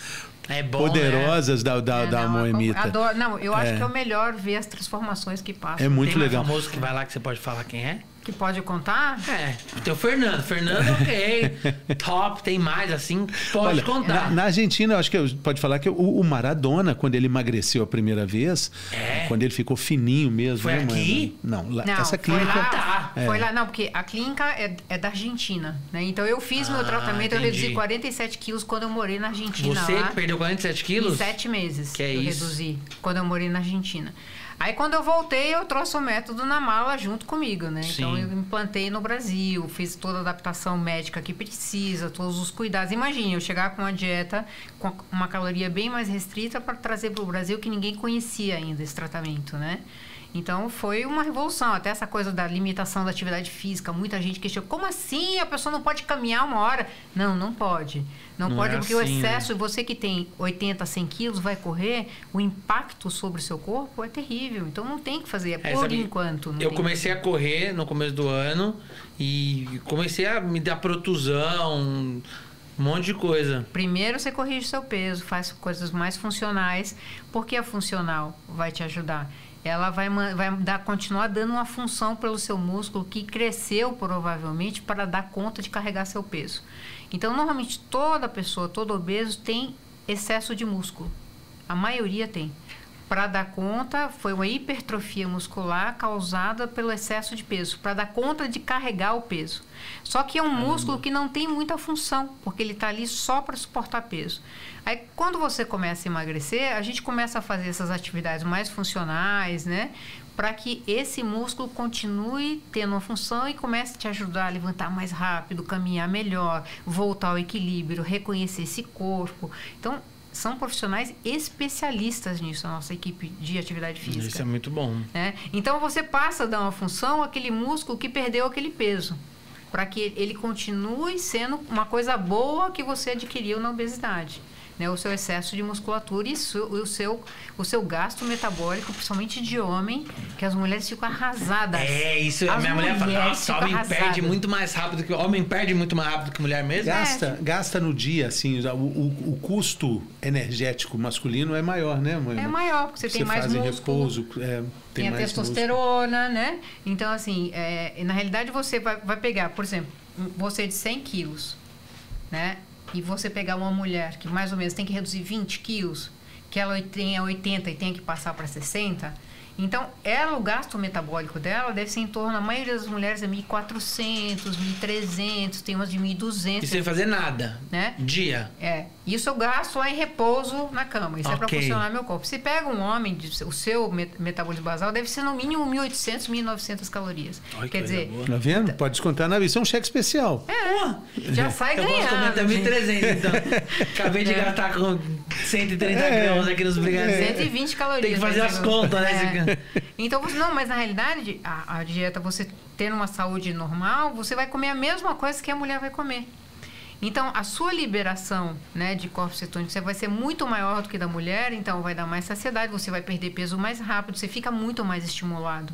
É bom, né? poderosas da, da, É, da não, Moemita. Adoro. Não, eu acho É. que é o melhor ver as transformações que passam. É muito Tem legal. famoso que vai lá que você pode falar quem é? Que pode contar? É, tem o Fernando. Fernando, ok. [LAUGHS] Top, tem mais assim, pode Olha, contar. Na, na Argentina, eu acho que eu- pode falar que o, o Maradona, quando ele emagreceu a primeira vez, É? quando ele ficou fininho mesmo. Foi né, aqui? Não, lá- Não, essa foi clínica. lá, Tá. foi lá, não, porque a clínica é, é da Argentina, né? Então eu fiz Ah, meu tratamento, eu entendi. reduzi 47 quilos quando eu morei na Argentina Você lá. que perdeu 47 Em quilos? sete meses Que é eu isso? reduzi, quando eu morei na Argentina. Aí quando eu voltei, eu trouxe o método na mala junto comigo, né? Então Sim. eu implantei no Brasil, fiz toda a adaptação médica que precisa, todos os cuidados. Imagine, eu chegar com uma dieta com uma caloria bem mais restrita para trazer para o Brasil que ninguém conhecia ainda esse tratamento, né? Então foi uma revolução, até essa coisa da limitação da atividade física. Muita gente questiona, como assim a pessoa não pode caminhar uma hora? Não, não pode. Não, Não pode, é porque assim, o né? excesso, você que tem 80, 100 quilos, vai correr, o impacto sobre o seu corpo é terrível. Então não tem que fazer, é É, por sabe, enquanto. Eu comecei a correr no começo do ano e comecei a me dar protusão, um monte de coisa. Primeiro você corrige o seu peso, faz coisas mais funcionais, porque a funcional vai te ajudar. Ela vai, vai dar, continuar dando uma função pelo seu músculo que cresceu provavelmente para dar conta de carregar seu peso. Então, normalmente toda pessoa, todo obeso tem excesso de músculo. A maioria tem. Para dar conta, foi uma hipertrofia muscular causada pelo excesso de peso, para dar conta de carregar o peso. Só que é um músculo que não tem muita função, porque ele está ali só para suportar peso. Aí, quando você começa a emagrecer, a gente começa a fazer essas atividades mais funcionais, né? Para que esse músculo continue tendo uma função e comece a te ajudar a levantar mais rápido, caminhar melhor, voltar ao equilíbrio, reconhecer esse corpo. Então, são profissionais especialistas nisso, a nossa equipe de atividade física. Isso é muito bom. né? Então você passa a dar uma função àquele músculo que perdeu aquele peso, para que ele continue sendo uma coisa boa que você adquiriu na obesidade. Né, o seu excesso de musculatura e su- o seu, o seu gasto metabólico, principalmente de homem, que as mulheres ficam arrasadas. É, isso. A As minha mulher fala, nossa, homem perde arrasadas. muito mais rápido que. Homem perde muito mais rápido que mulher mesmo. Gasta, gasta no dia, assim, o, o, o custo energético masculino é maior, né, Moema? É maior, porque você, tem mais faz músculo. repouso, é, tem, tem, a mais testosterona, né? Então, assim, é, na realidade você vai, vai pegar, por exemplo, você de 100 quilos, né? E você pegar uma mulher que mais ou menos tem que reduzir 20 quilos, que ela tenha 80 e tem que passar para 60. Então, ela, o gasto metabólico dela deve ser em torno, a maioria das mulheres é 1.400, 1.300, tem umas de 1.200. E sem fazer nada. Né? Dia. É. Isso eu gasto lá em repouso na cama. Isso é para Ok. funcionar meu corpo. Se pega um homem, de- o seu met- metabolismo basal deve ser no mínimo 1.800, 1.900 calorias. Que Quer dizer, boa. Tá vendo? Pode descontar na isso é um cheque especial. é, já sai Eu posso comer ganhando. até gente. 1.300, então. [LAUGHS] Acabei de É. gastar com 130 É. gramas aqui nos brigadeiros. 120 calorias. Tem que fazer mais as contas, né? [LAUGHS] Então, você, não, mas na realidade, a, a dieta, você tendo uma saúde normal, você vai comer a mesma coisa que a mulher vai comer. Então, a sua liberação né, de corpos cetônicos você vai ser muito maior do que da mulher, então vai dar mais saciedade, você vai perder peso mais rápido, você fica muito mais estimulado.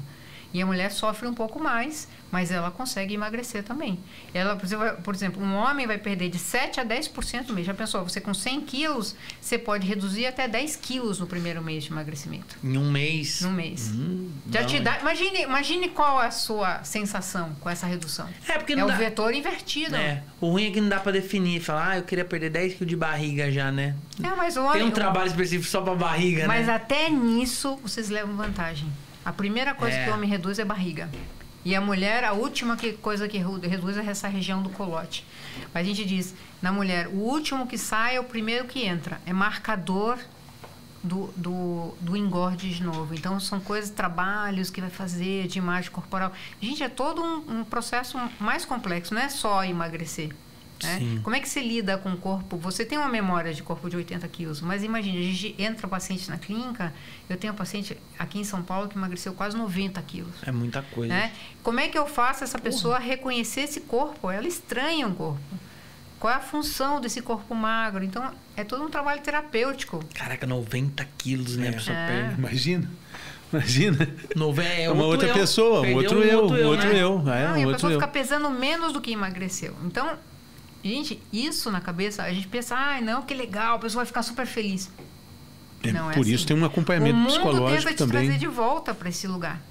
E a mulher sofre um pouco mais, mas ela consegue emagrecer também. Ela, por exemplo, um homem vai perder de 7 a 10% no mês. Já pensou? Você com 100 quilos, você pode reduzir até 10 quilos no primeiro mês de emagrecimento. Em um mês. No mês. Hum, Já não, te é. dá. Imagine, imagine qual é a sua sensação com essa redução. É, porque É não o dá... vetor invertido. É, o ruim é que não dá pra definir. Falar, ah, eu queria perder 10 quilos de barriga já, né? É, mas o Tem homem. um trabalho específico só pra barriga, Mas né? até nisso vocês levam vantagem. A primeira coisa É. que o homem reduz é barriga. E a mulher, a última que- coisa que reduz é essa região do colote. Mas a gente diz, na mulher, o último que sai é o primeiro que entra. É marcador do, do, do engorde de novo. Então, são coisas, trabalhos que vai fazer de imagem corporal. Gente, é todo um, um processo mais complexo, não é só emagrecer. Né? Como é que se lida com o corpo? Você tem uma memória de corpo de 80 quilos, mas imagine, a gente entra paciente na clínica, eu tenho um paciente aqui em São Paulo que emagreceu quase 90 quilos. É muita coisa. Né? Como é que eu faço essa pessoa reconhecer esse corpo? Ela estranha um corpo. Qual é a função desse corpo magro? Então, é todo um trabalho terapêutico. Caraca, 90 quilos, né? A pessoa É. perde. Imagina. Imagina. Nove- é É uma outro outra eu. pessoa, um Perdeu outro eu, um outro né? eu. É, Não, um e a outro pessoa eu. fica pesando menos do que emagreceu. Então, gente, isso na cabeça, a gente pensa, ai, não, que legal, a pessoa vai ficar super feliz. É, Não, é Por assim. isso tem um o acompanhamento mundo psicológico tenta te também. trazer de volta para esse lugar.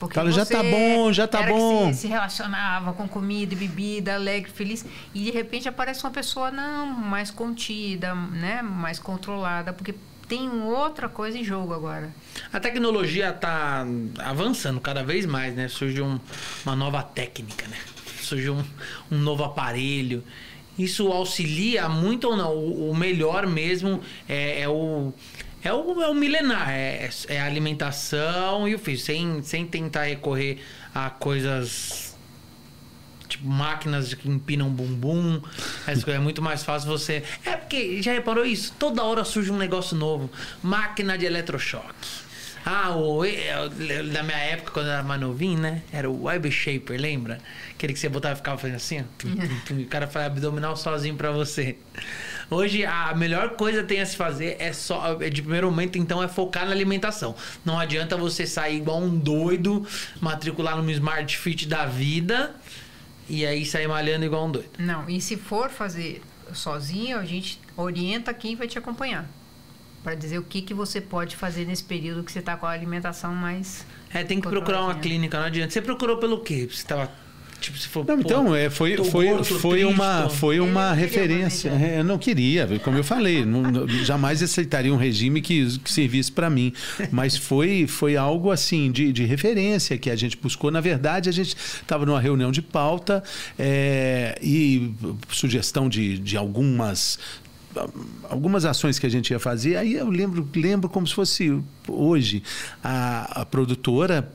Porque Fala, já você tá bom, já tá era que bom. Se, se relacionava com comida e bebida, alegre, feliz. E de repente aparece uma pessoa, não, mais contida, né? Mais controlada, porque tem outra coisa em jogo agora. A tecnologia tá avançando cada vez mais, né? Surge um- uma nova técnica, né? Surge um, um novo aparelho. Isso auxilia muito ou não? O, o melhor mesmo é, é o. É o, é o milenar, é, é a alimentação e o físico, sem, sem tentar recorrer a coisas tipo máquinas que empinam bumbum. É muito mais fácil você. É porque, já reparou isso? Toda hora surge um negócio novo. Máquina de eletrochoque. Ah, o, da minha época, quando eu era mais novinho, né? Era o Web Shaper, lembra? Aquele que você botava e ficava fazendo assim, ó. O cara faz abdominal sozinho pra você. Hoje, a melhor coisa que tem a se fazer é só. é De primeiro momento, então, é focar na alimentação. Não adianta você sair igual um doido, matricular numa Smart Fit da vida e aí sair malhando igual um doido. Não, e se for fazer sozinho, a gente orienta quem vai te acompanhar. Para dizer o que, que você pode fazer nesse período que você está com a alimentação mais. É, tem que procurar uma clínica, não adianta. Você procurou pelo quê? Você tava. Tipo, se for. Não, pô, então, é, foi, foi, gordo, foi triste, uma, tô- foi uma não queria referência. É, Eu não queria, como eu falei, não- jamais aceitaria um regime que, que servisse para mim. Mas foi, foi algo assim de, de referência que a gente buscou. Na verdade, a gente estava numa reunião de pauta é, e sugestão de, de algumas algumas ações que a gente ia fazer, aí eu lembro, lembro como se fosse hoje. A, a produtora,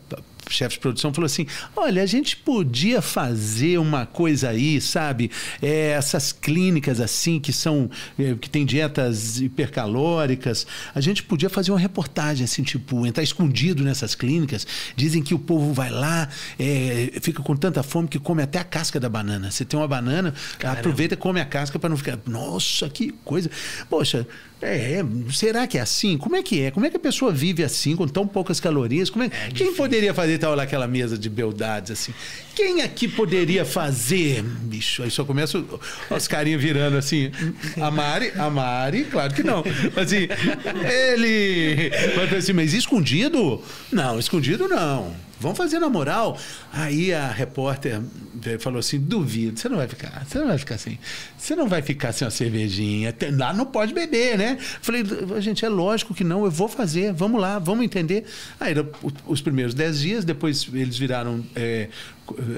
a chefe de produção, falou assim: olha, a gente podia fazer uma coisa aí, sabe? É, essas clínicas assim que são. é, que tem dietas hipercalóricas, a gente podia fazer uma reportagem, assim, tipo, entrar escondido nessas clínicas. Dizem que o povo vai lá, é, fica com tanta fome que come até a casca da banana. Você tem uma banana, Caramba. aproveita e come a casca para não ficar. Nossa, que coisa. Poxa, é, será que é assim? Como é que é? Como é que a pessoa vive assim, com tão poucas calorias? Como é, Quem difícil. poderia fazer tal lá aquela mesa de beldades assim? Quem aqui poderia fazer? Bicho, aí só começa os carinhos virando assim. A Mari, a Mari, claro que não. Assim, ele. Pra assim, mas escondido? Não, escondido não. Vamos fazer na moral. Aí a repórter falou assim: duvido, você não vai ficar, você não vai ficar assim. Você não vai ficar sem uma cervejinha. Lá não pode beber, né? Falei, gente, é lógico que não, eu vou fazer, vamos lá, vamos entender. Aí os primeiros 10 dias, depois eles viraram é,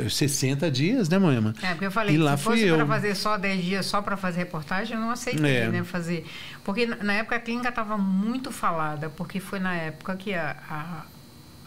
60 dias, né, Moema? É, porque eu falei, e lá se fosse para fazer só 10 dias só para fazer reportagem, eu não aceitei, é. né, fazer. Porque na época a clínica estava muito falada, porque foi na época que a, a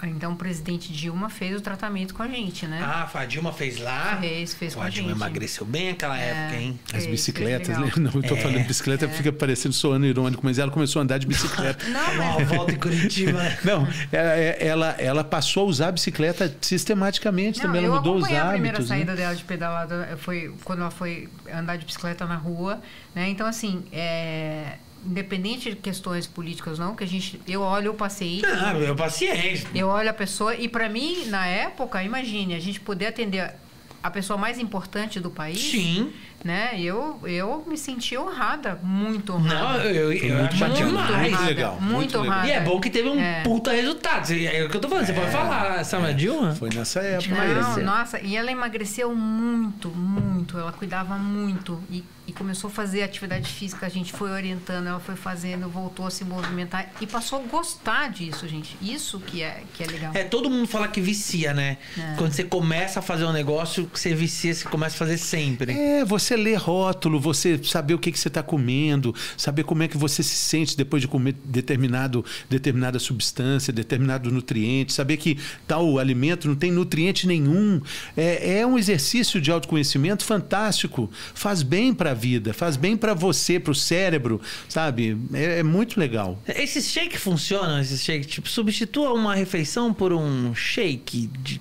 então, o presidente Dilma fez o tratamento com a gente, né? Ah, a Dilma fez lá? Fez, fez com a, a Dilma gente. emagreceu bem naquela é, época, hein? As bicicletas, né? Não, eu tô é, falando de bicicleta, é. fica parecendo soando irônico, mas ela começou a andar de bicicleta. [LAUGHS] Não, mas... Uma volta em Curitiba. [LAUGHS] Não, é, é, ela, ela passou a usar a bicicleta sistematicamente Não, também, ela mudou os hábitos. a primeira né? saída dela de pedalada foi quando ela foi andar de bicicleta na rua, né? Então, assim, é independente de questões políticas não, que a gente eu olho eu passei ah, eu paciência eu olho a pessoa e para mim na época imagine a gente poder atender a pessoa mais importante do país sim né? Eu, eu me senti honrada, muito honrada. Não, eu, eu, eu muito demais. Muito legal. Muito, muito honrada. E é bom que teve um é. puta resultado. É o que eu tô falando. Você é. pode falar, Sama é. Dilma? Foi nessa época. Não, nossa, e ela emagreceu muito, muito. Ela cuidava muito. E, e começou a fazer atividade física. A gente foi orientando, ela foi fazendo, voltou a se movimentar. E passou a gostar disso, gente. Isso que é, que é legal. É, todo mundo fala que vicia, né? É. Quando você começa a fazer um negócio, você vicia, você começa a fazer sempre. É, você ler rótulo, você saber o que, que você está comendo, saber como é que você se sente depois de comer determinado, determinada substância, determinado nutriente, saber que tal alimento não tem nutriente nenhum. É, é um exercício de autoconhecimento fantástico. Faz bem para a vida, faz bem para você, para o cérebro, sabe? É, é, muito legal. Esses shake funcionam? Esses shake, tipo, substitua uma refeição por um shake de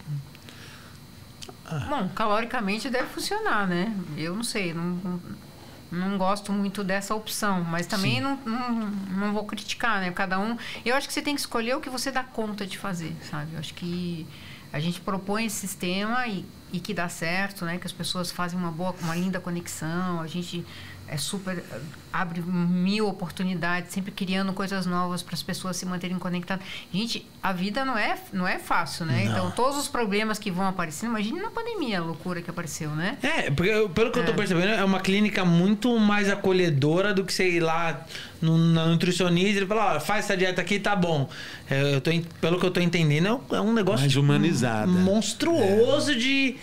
Bom, caloricamente deve funcionar, né? Eu não sei, não, não, não gosto muito dessa opção, mas também não, não, não, vou criticar, né? Cada um. Eu acho que você tem que escolher o que você dá conta de fazer, sabe? Eu acho que a gente propõe esse sistema e, e que dá certo, né? Que as pessoas fazem uma boa, uma linda conexão, a gente é super abre mil oportunidades, sempre criando coisas novas para as pessoas se manterem conectadas. Gente, a vida não é não é fácil, né? Não. Então todos os problemas que vão aparecendo, imagine na pandemia a loucura que apareceu, né? É, porque pelo que é. eu estou percebendo, é uma clínica muito mais acolhedora do que sei lá no, na nutricionista, ele fala, ó, faz essa dieta aqui, tá bom. É, eu tô, pelo que eu estou entendendo, é um negócio mais humanizado, monstruoso é. de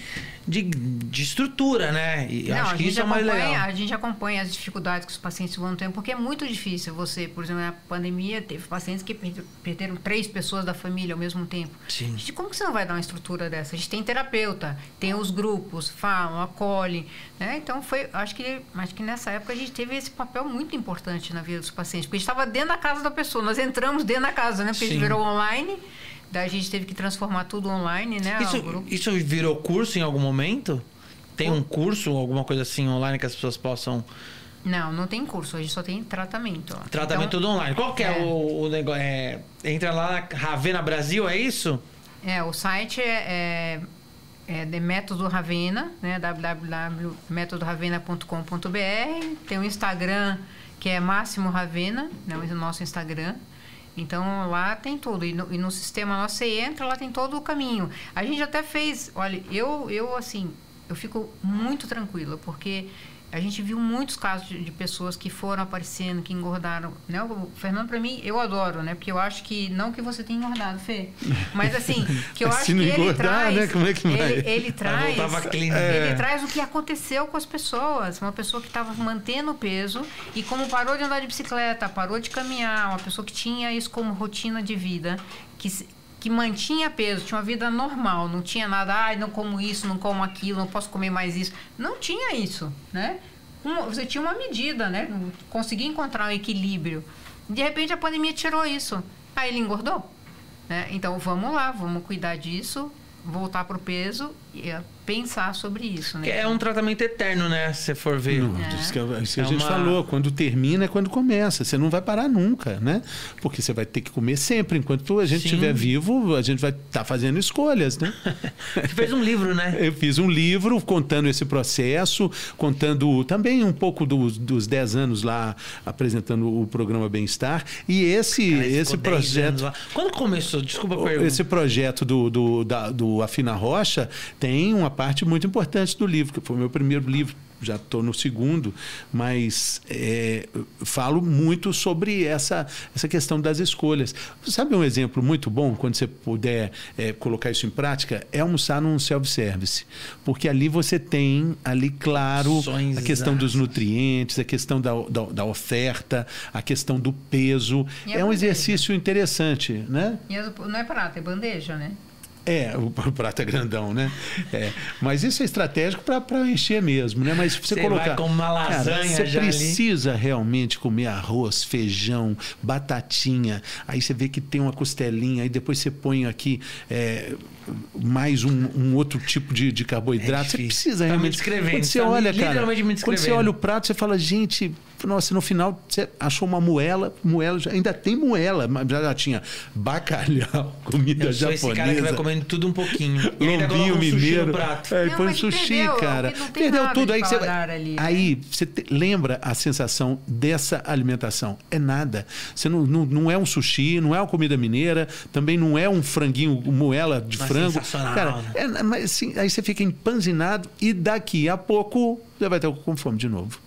de, de estrutura, né? E Não, acho que isso é mais legal. A gente acompanha as dificuldades que os pacientes vão ter, porque é muito difícil você, por exemplo, na pandemia, teve pacientes que perderam três pessoas da família ao mesmo tempo. Sim. Gente, como que você não vai dar uma estrutura dessa? A gente tem terapeuta, tem os grupos, falam, acolhem, né? Então, foi, acho que, acho que nessa época a gente teve esse papel muito importante na vida dos pacientes, porque a gente estava dentro da casa da pessoa, nós entramos dentro da casa, né? Porque Sim. a gente virou online Daí a gente teve que transformar tudo online, né? Isso, isso virou curso em algum momento? Tem um curso, alguma coisa assim online que as pessoas possam. Não, não tem curso, a gente só tem tratamento. Tratamento então, tudo online. Qual que é, é o, o, negócio? É, entra lá na Ravena Brasil, é isso? É, o site é, é, é de Método Ravena, né? www.métodoravena.com.br. Tem o Instagram que é Máximo Ravena, né? o nosso Instagram. Então lá tem tudo. E no, e no, sistema lá você entra, lá tem todo o caminho. A gente até fez, olha, eu, eu assim, eu fico muito tranquila, porque a gente viu muitos casos de, de, pessoas que foram aparecendo, que engordaram. Né? O Fernando, para mim, eu adoro, né? Porque eu acho que. Não que você tenha engordado, Fê. Mas assim, [LAUGHS] que eu acho que ele engordar, traz. Né? Como é que vai? Ele, ele traz. É. Ele traz o que aconteceu com as pessoas. Uma pessoa que estava mantendo o peso e como parou de andar de bicicleta, parou de caminhar, uma pessoa que tinha isso como rotina de vida, que que mantinha peso, tinha uma vida normal, não tinha nada, ai, ah, não como isso, não como aquilo, não posso comer mais isso. Não tinha isso, né? você tinha uma medida, né? Conseguia encontrar um equilíbrio. De repente a pandemia tirou isso. Aí ele engordou. Né? Então vamos lá, vamos cuidar disso, voltar para o peso e pensar sobre isso, né? É um tratamento eterno, né? Se for ver. Não, isso que, isso que É a gente uma- falou, quando termina é quando começa. Você não vai parar nunca, né? Porque você vai ter que comer sempre. Enquanto a gente estiver vivo, a gente vai estar fazendo escolhas, né? Você [LAUGHS] fez um livro, né? Eu fiz um livro contando esse processo, contando também um pouco dos, dos 10 anos lá apresentando o programa Bem-Estar. E esse, Cara, esse ficou 10 anos projeto. Quando começou? Desculpa a pergunta. Esse projeto do, do, da- do Afina Rocha tem uma parte muito importante do livro, que foi o meu primeiro livro. Já estou no segundo, mas é, falo muito sobre essa, essa questão das escolhas. Sabe um exemplo muito bom, quando você puder é, colocar isso em prática? É almoçar num self-service. Porque ali você tem, ali claro, a questão dos nutrientes, a questão da, da, da oferta, a questão do peso. A É um exercício interessante, né? As- não é prato, é bandeja, né? É, o, o prato é grandão, né? É. Mas isso é estratégico para encher mesmo, né? Mas se você, Você colocar. vai com uma lasanha cara, você já ali. precisa realmente comer arroz, feijão, batatinha. Aí você vê que tem uma costelinha, aí depois você põe aqui é, mais um, um outro tipo de, de carboidrato. É você precisa Tá me realmente. descrevendo, Quando você tá me- olha, cara. me Quando você olha o prato, você fala, gente. Nossa, no final você achou uma moela, moela já- ainda tem moela, mas já, já tinha bacalhau, [LAUGHS] comida Eu sou japonesa. esse cara que vai comendo tudo um pouquinho. Lombinho um mineiro. no prato. É, Não, põe sushi, perdeu, cara. Perdeu tudo. Aí você, ali, né? aí você te- lembra a sensação dessa alimentação? É nada. Você não, não, não é um sushi, não é uma comida mineira, também não é um franguinho, moela de Mas frango. sensacional, Cara, né? é, mas, assim, aí você fica empanzinado e daqui a pouco você vai estar com fome de novo.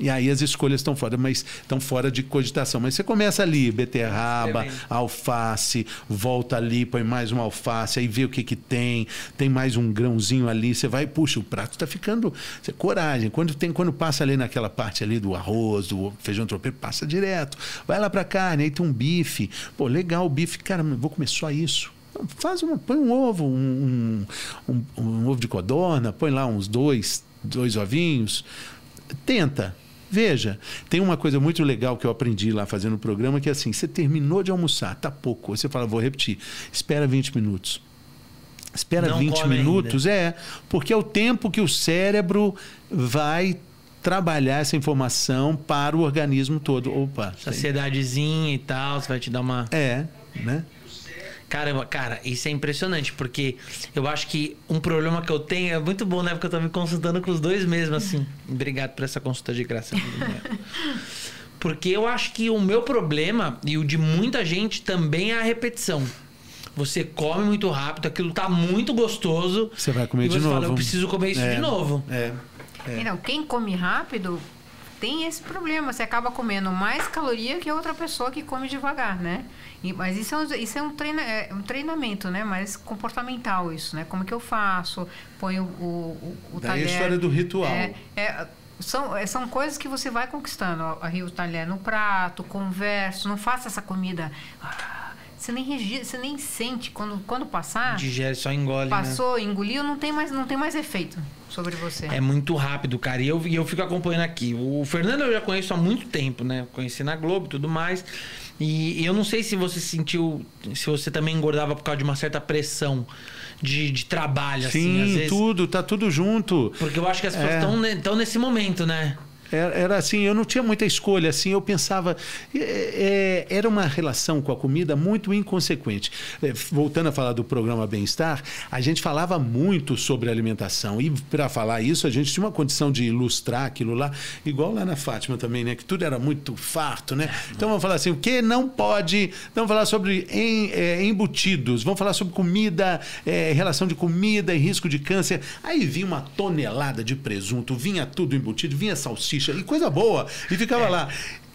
E aí as escolhas estão fora, mas estão fora de cogitação. Mas você começa ali, beterraba, alface, volta ali, põe mais uma alface, aí vê o que que tem, tem mais um grãozinho ali, você vai, puxa, o prato está ficando, você, coragem. Quando tem, quando passa ali naquela parte ali do arroz, do feijão tropeiro, passa direto. Vai lá para carne, aí tem um bife. Pô, legal o bife, cara, vou comer só isso. Faz uma, põe um ovo, um, um, um- um ovo de codorna, põe lá uns dois, dois ovinhos. Tenta. Veja, tem uma coisa muito legal que eu aprendi lá fazendo o programa, que é assim, você terminou de almoçar, tá pouco, você fala, vou repetir, espera 20 minutos. Espera Não 20 come minutos, é, porque é o tempo que o cérebro vai trabalhar essa informação para o organismo todo. Opa, Saciedadezinha e tal, você vai te dar uma. é, né? Caramba, cara, isso é impressionante, porque eu acho que um problema que eu tenho é muito bom, né? Porque eu tô me consultando com os dois mesmo, assim. Obrigado por essa consulta de graça. Porque eu acho que o meu problema e o de muita gente também é a repetição. Você come muito rápido, aquilo tá muito gostoso. Você vai comer e de você novo. Fala, eu preciso comer isso É, de novo. É. é. E não, quem come rápido tem esse problema. Você acaba comendo mais caloria que a outra pessoa que come devagar, né? E- mas isso é, um, isso é um, treina, é um treinamento, né? Mais comportamental isso, né? Como que eu faço? Ponho o, o, o Daí a talher... história do ritual. É, é, são, é, são coisas que você vai conquistando. Aí o talher no prato, converso, não faça essa comida... ah, Você nem registra, você nem sente. Quando, quando passar, Digere, só engole, né? passou, engoliu, não tem mais, não tem mais efeito sobre você. É muito rápido, cara. E eu, eu fico acompanhando aqui. O Fernando eu já conheço há muito tempo, né? Conheci na Globo e tudo mais. E, e eu não sei se você sentiu, se você também engordava por causa de uma certa pressão de, de trabalho, assim, Sim, às vezes. tudo, tá tudo junto. Porque eu acho que as pessoas É. estão nesse momento, né? Era, era assim, eu não tinha muita escolha, assim, eu pensava. é, é, era uma relação com a comida muito inconsequente. É, voltando a falar do programa Bem-Estar, a gente falava muito sobre alimentação. E para falar isso, a gente tinha uma condição de ilustrar aquilo lá, igual lá na Fátima também, né? Que tudo era muito farto, né? Então vamos falar assim, o que não pode. Vamos falar sobre em- é, embutidos, vamos falar sobre comida, é, relação de comida e risco de câncer. Aí vinha uma tonelada de presunto, vinha tudo embutido, vinha salsicha e coisa boa. E ficava lá.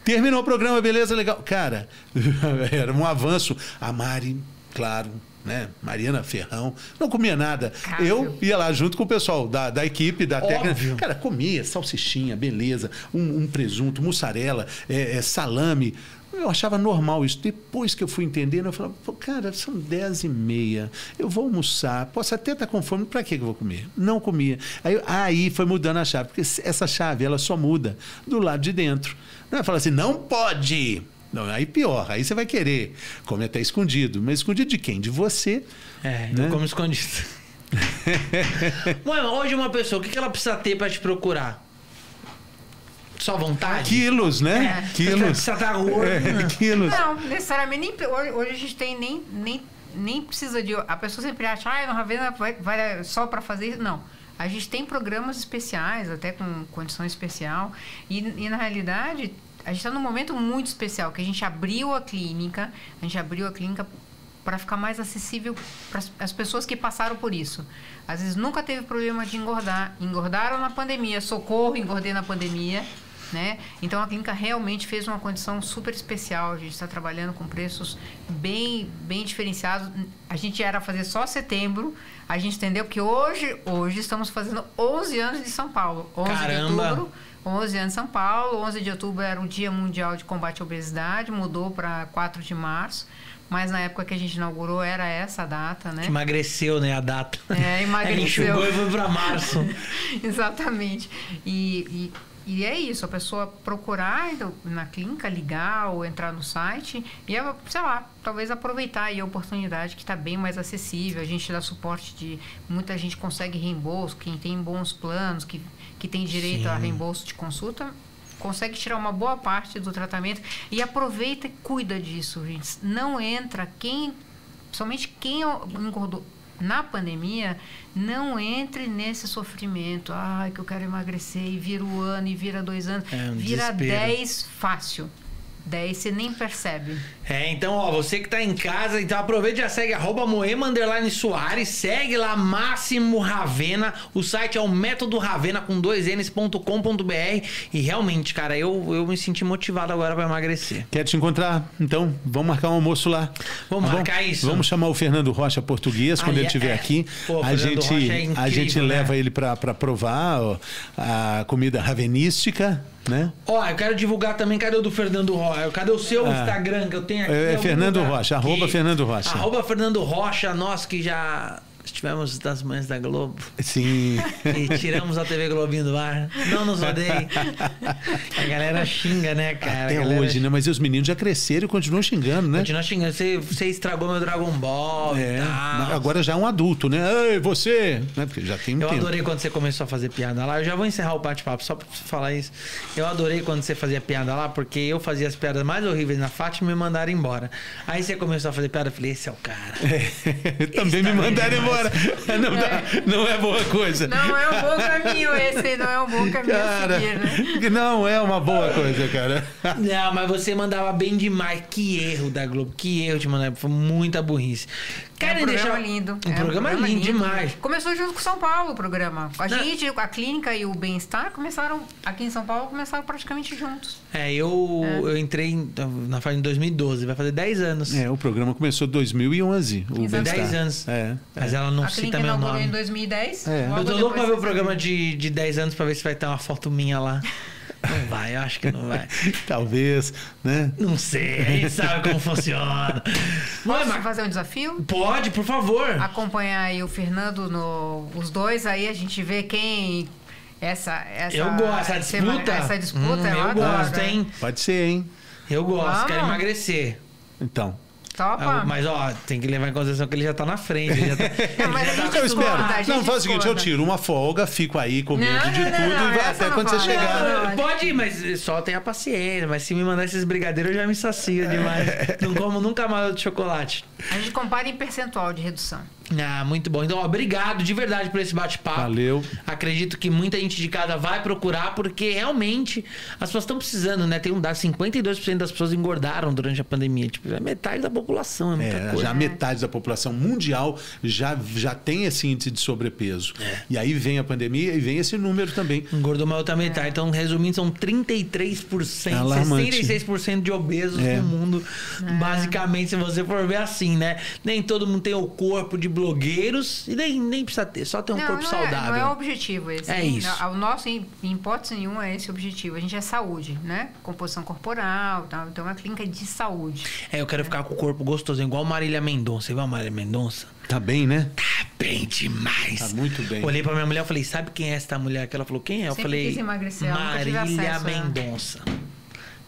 Terminou o programa, beleza, legal. Cara, [LAUGHS] era um avanço. A Mari, claro, né? Mariana Ferrão, não comia nada. Eu ia lá junto com o pessoal da, da equipe, da técnica. Óbvio. Cara, comia salsichinha, beleza, um, um presunto, mussarela, é, é, salame. Eu achava normal isso. Depois que eu fui entendendo, eu falava, cara, são 10 e meia, eu vou almoçar, posso até estar com fome, para que eu vou comer? Não comia. Aí, aí foi mudando a chave, porque essa chave, ela só muda do lado de dentro. Não é falar assim, não pode! Não, aí pior, aí você vai querer. Come até escondido. Mas escondido de quem? De você. É, Né? eu como escondido. [LAUGHS] Ué, hoje uma pessoa, o que que ela precisa ter pra te procurar? Só vontade? Quilos, né? É. Quilos. Estar gordo. É, [LAUGHS] quilos. Não, necessariamente. Nem, hoje, hoje a gente tem nem, nem, nem precisa de. A pessoa sempre acha, ah, no Ravena vai, vai só para fazer isso. Não. A gente tem programas especiais, até com condição especial. E, e na realidade, a gente está num momento muito especial, que a gente abriu a clínica, a gente abriu a clínica para ficar mais acessível para as pessoas que passaram por isso. Às vezes nunca teve problema de engordar, engordaram na pandemia, socorro, engordei na pandemia. Né? Então a clínica realmente fez uma condição super especial. A gente está trabalhando com preços bem, bem diferenciados. A gente era fazer só setembro. A gente entendeu que hoje, hoje estamos fazendo 11 anos de São Paulo. 11 Caramba. de outubro. 11 anos em São Paulo, 11 de outubro era o Dia Mundial de Combate à Obesidade, mudou para 4 de março, mas na época que a gente inaugurou era essa a data, né? Emagreceu, né, a data. É, emagreceu. [LAUGHS] Ela enxugou e foi pra março. [LAUGHS] Exatamente. E, e, e é isso, a pessoa procurar então, na clínica, ligar ou entrar no site e, sei lá, talvez aproveitar aí a oportunidade que está bem mais acessível. A gente dá suporte de... Muita gente consegue reembolso, quem tem bons planos, que, que tem direito Sim. a reembolso de consulta, consegue tirar uma boa parte do tratamento e aproveita e cuida disso, gente. Não entra quem, somente quem engordou na pandemia, não entre nesse sofrimento. Ai, que eu quero emagrecer e vira o ano e vira dois anos. É um vira desespero. 10 fácil. 10 você nem percebe. É, então, ó, você que tá em casa, então aproveita e já segue arroba Moema Underline Soares, segue lá Máximo Ravena, o site é o método Ravena com dois N's.com.br e realmente, cara, eu, eu me senti motivado agora pra emagrecer. Quer te encontrar? Então, vamos marcar um almoço lá. Vamos Tá bom? marcar isso. Vamos chamar o Fernando Rocha português quando Ah, ele estiver é. aqui. Pô, a gente, Rocha é a gente incrível, leva né? ele para provar ó, a comida ravenística, né? Ó, eu quero divulgar também, cadê o do Fernando Rocha? Cadê o seu Ah. Instagram que eu tenho aqui? É, algum Fernando? Rocha, arroba Fernando Rocha. Arroba Fernando Rocha, nós que já estivemos das mães da Globo. Sim. E tiramos a TV Globinho do ar. Não nos odeie. A galera xinga, né, cara? Até hoje, né? Mas os meninos já cresceram e continuam xingando, né? Continua xingando. Você, você estragou meu Dragon Ball. É, agora já é um adulto, né? Ei, você! Né? Porque já tem um Eu tempo. adorei quando você começou a fazer piada lá. Eu já vou encerrar o bate-papo só pra falar isso. Eu adorei quando você fazia piada lá, porque eu fazia as piadas mais horríveis na Fátima e me mandaram embora. Aí você começou a fazer piada, eu falei, esse é o cara. [LAUGHS] Também me mandaram embora. Demais. [LAUGHS] Não, dá- não é boa coisa. Não é um bom caminho esse, não é um bom caminho a Cara, seguir, né? não é uma boa coisa, cara. [LAUGHS] Não, mas você mandava bem demais. Que erro da Globo. Que erro de mandar. Foi muita burrice. É um Querem programa deixar... lindo. Um É programa, lindo, demais. Começou junto com São Paulo o programa. A Não. gente, a clínica e o bem-estar começaram aqui em São Paulo, começaram praticamente juntos. É, eu, eu entrei em- na fase em 2012, vai fazer 10 anos. É, o programa começou em 2011. O Exato. Bem-Estar. 10 anos. É. Mas ela não a cita clínica meu inaugurou nome. em 2010. É. Eu tô louco pra ver o programa de, de 10 anos pra ver se vai ter uma foto minha lá. [LAUGHS] Não vai, eu acho que não vai. [LAUGHS] Talvez, né? Não sei, a gente sabe como funciona. Ué, [LAUGHS] Posso mas fazer um desafio? pode, por favor. Acompanhar aí o Fernando no. Os dois aí, a gente vê quem. Essa. essa Eu gosto, essa disputa. Essa disputa, Hum, eu, eu adoro, gosto, hein? Pode ser, hein? Eu gosto, Vamos. quero emagrecer. Então. Topa? Ah, Mas, ó, tem que levar em consideração que ele já tá na frente. Ele já tá, [LAUGHS] Não, mas a ele já gente tá Eu espero. Não, faz o seguinte, eu tiro uma folga, fico aí comendo Não, de não, tudo não, e até quando você chegar. Pode ir, mas só tenha paciência. Mas se me mandar esses brigadeiros, eu já me sacio demais. [LAUGHS] Não como nunca mais de chocolate. A gente compara em percentual de redução. Ah, muito bom. Então, ó, obrigado de verdade por esse bate-papo. Valeu. Acredito que muita gente de casa vai procurar, porque realmente as pessoas estão precisando, né? Tem um dado: 52% das pessoas engordaram durante a pandemia. Tipo, é metade da população, é muita É, coisa. já metade da população mundial já, já tem esse índice de sobrepeso. É. E aí vem a pandemia e vem esse número também. Engordou mais outra metade. Então, resumindo, são 33%, Alarmante. 66% de obesos É. no mundo. Basicamente, se você for ver assim, né? Nem todo mundo tem o corpo de blogueiros e nem, nem precisa ter, só ter um corpo não saudável. É, não é o objetivo esse. É isso. O nosso, em, em hipótese nenhuma, é esse o objetivo. A gente é saúde, né? Composição corporal, tal. então é uma clínica de saúde. É, eu quero ficar com o corpo gostoso, igual Marília Mendonça. Você viu a Marília Mendonça? Tá bem, né? Tá bem demais. Tá muito bem. Olhei pra minha mulher e falei, sabe quem é essa mulher? Que ela falou, quem é? Eu Sempre falei, Marília a- Mendonça.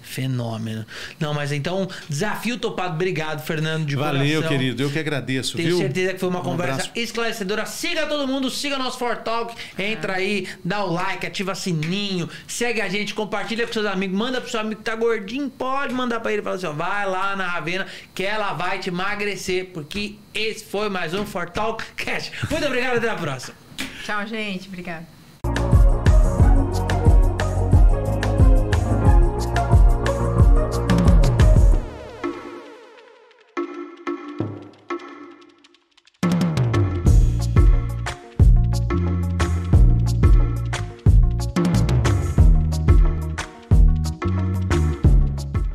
Fenômeno. Não, mas então, desafio topado. Obrigado, Fernando, de Valeu, coração. querido. Eu que agradeço, Tenho viu? certeza que foi uma Um conversa abraço. esclarecedora. Siga todo mundo, siga nosso For Talk, entra aí, dá o like, ativa sininho, segue a gente, compartilha com seus amigos, manda pro seu amigo que tá gordinho, pode mandar pra ele, fala assim, ó, vai lá na Ravena que ela vai te emagrecer, porque esse foi mais um For Talk Cash. Muito obrigado, até a próxima. Tchau, gente. Obrigada.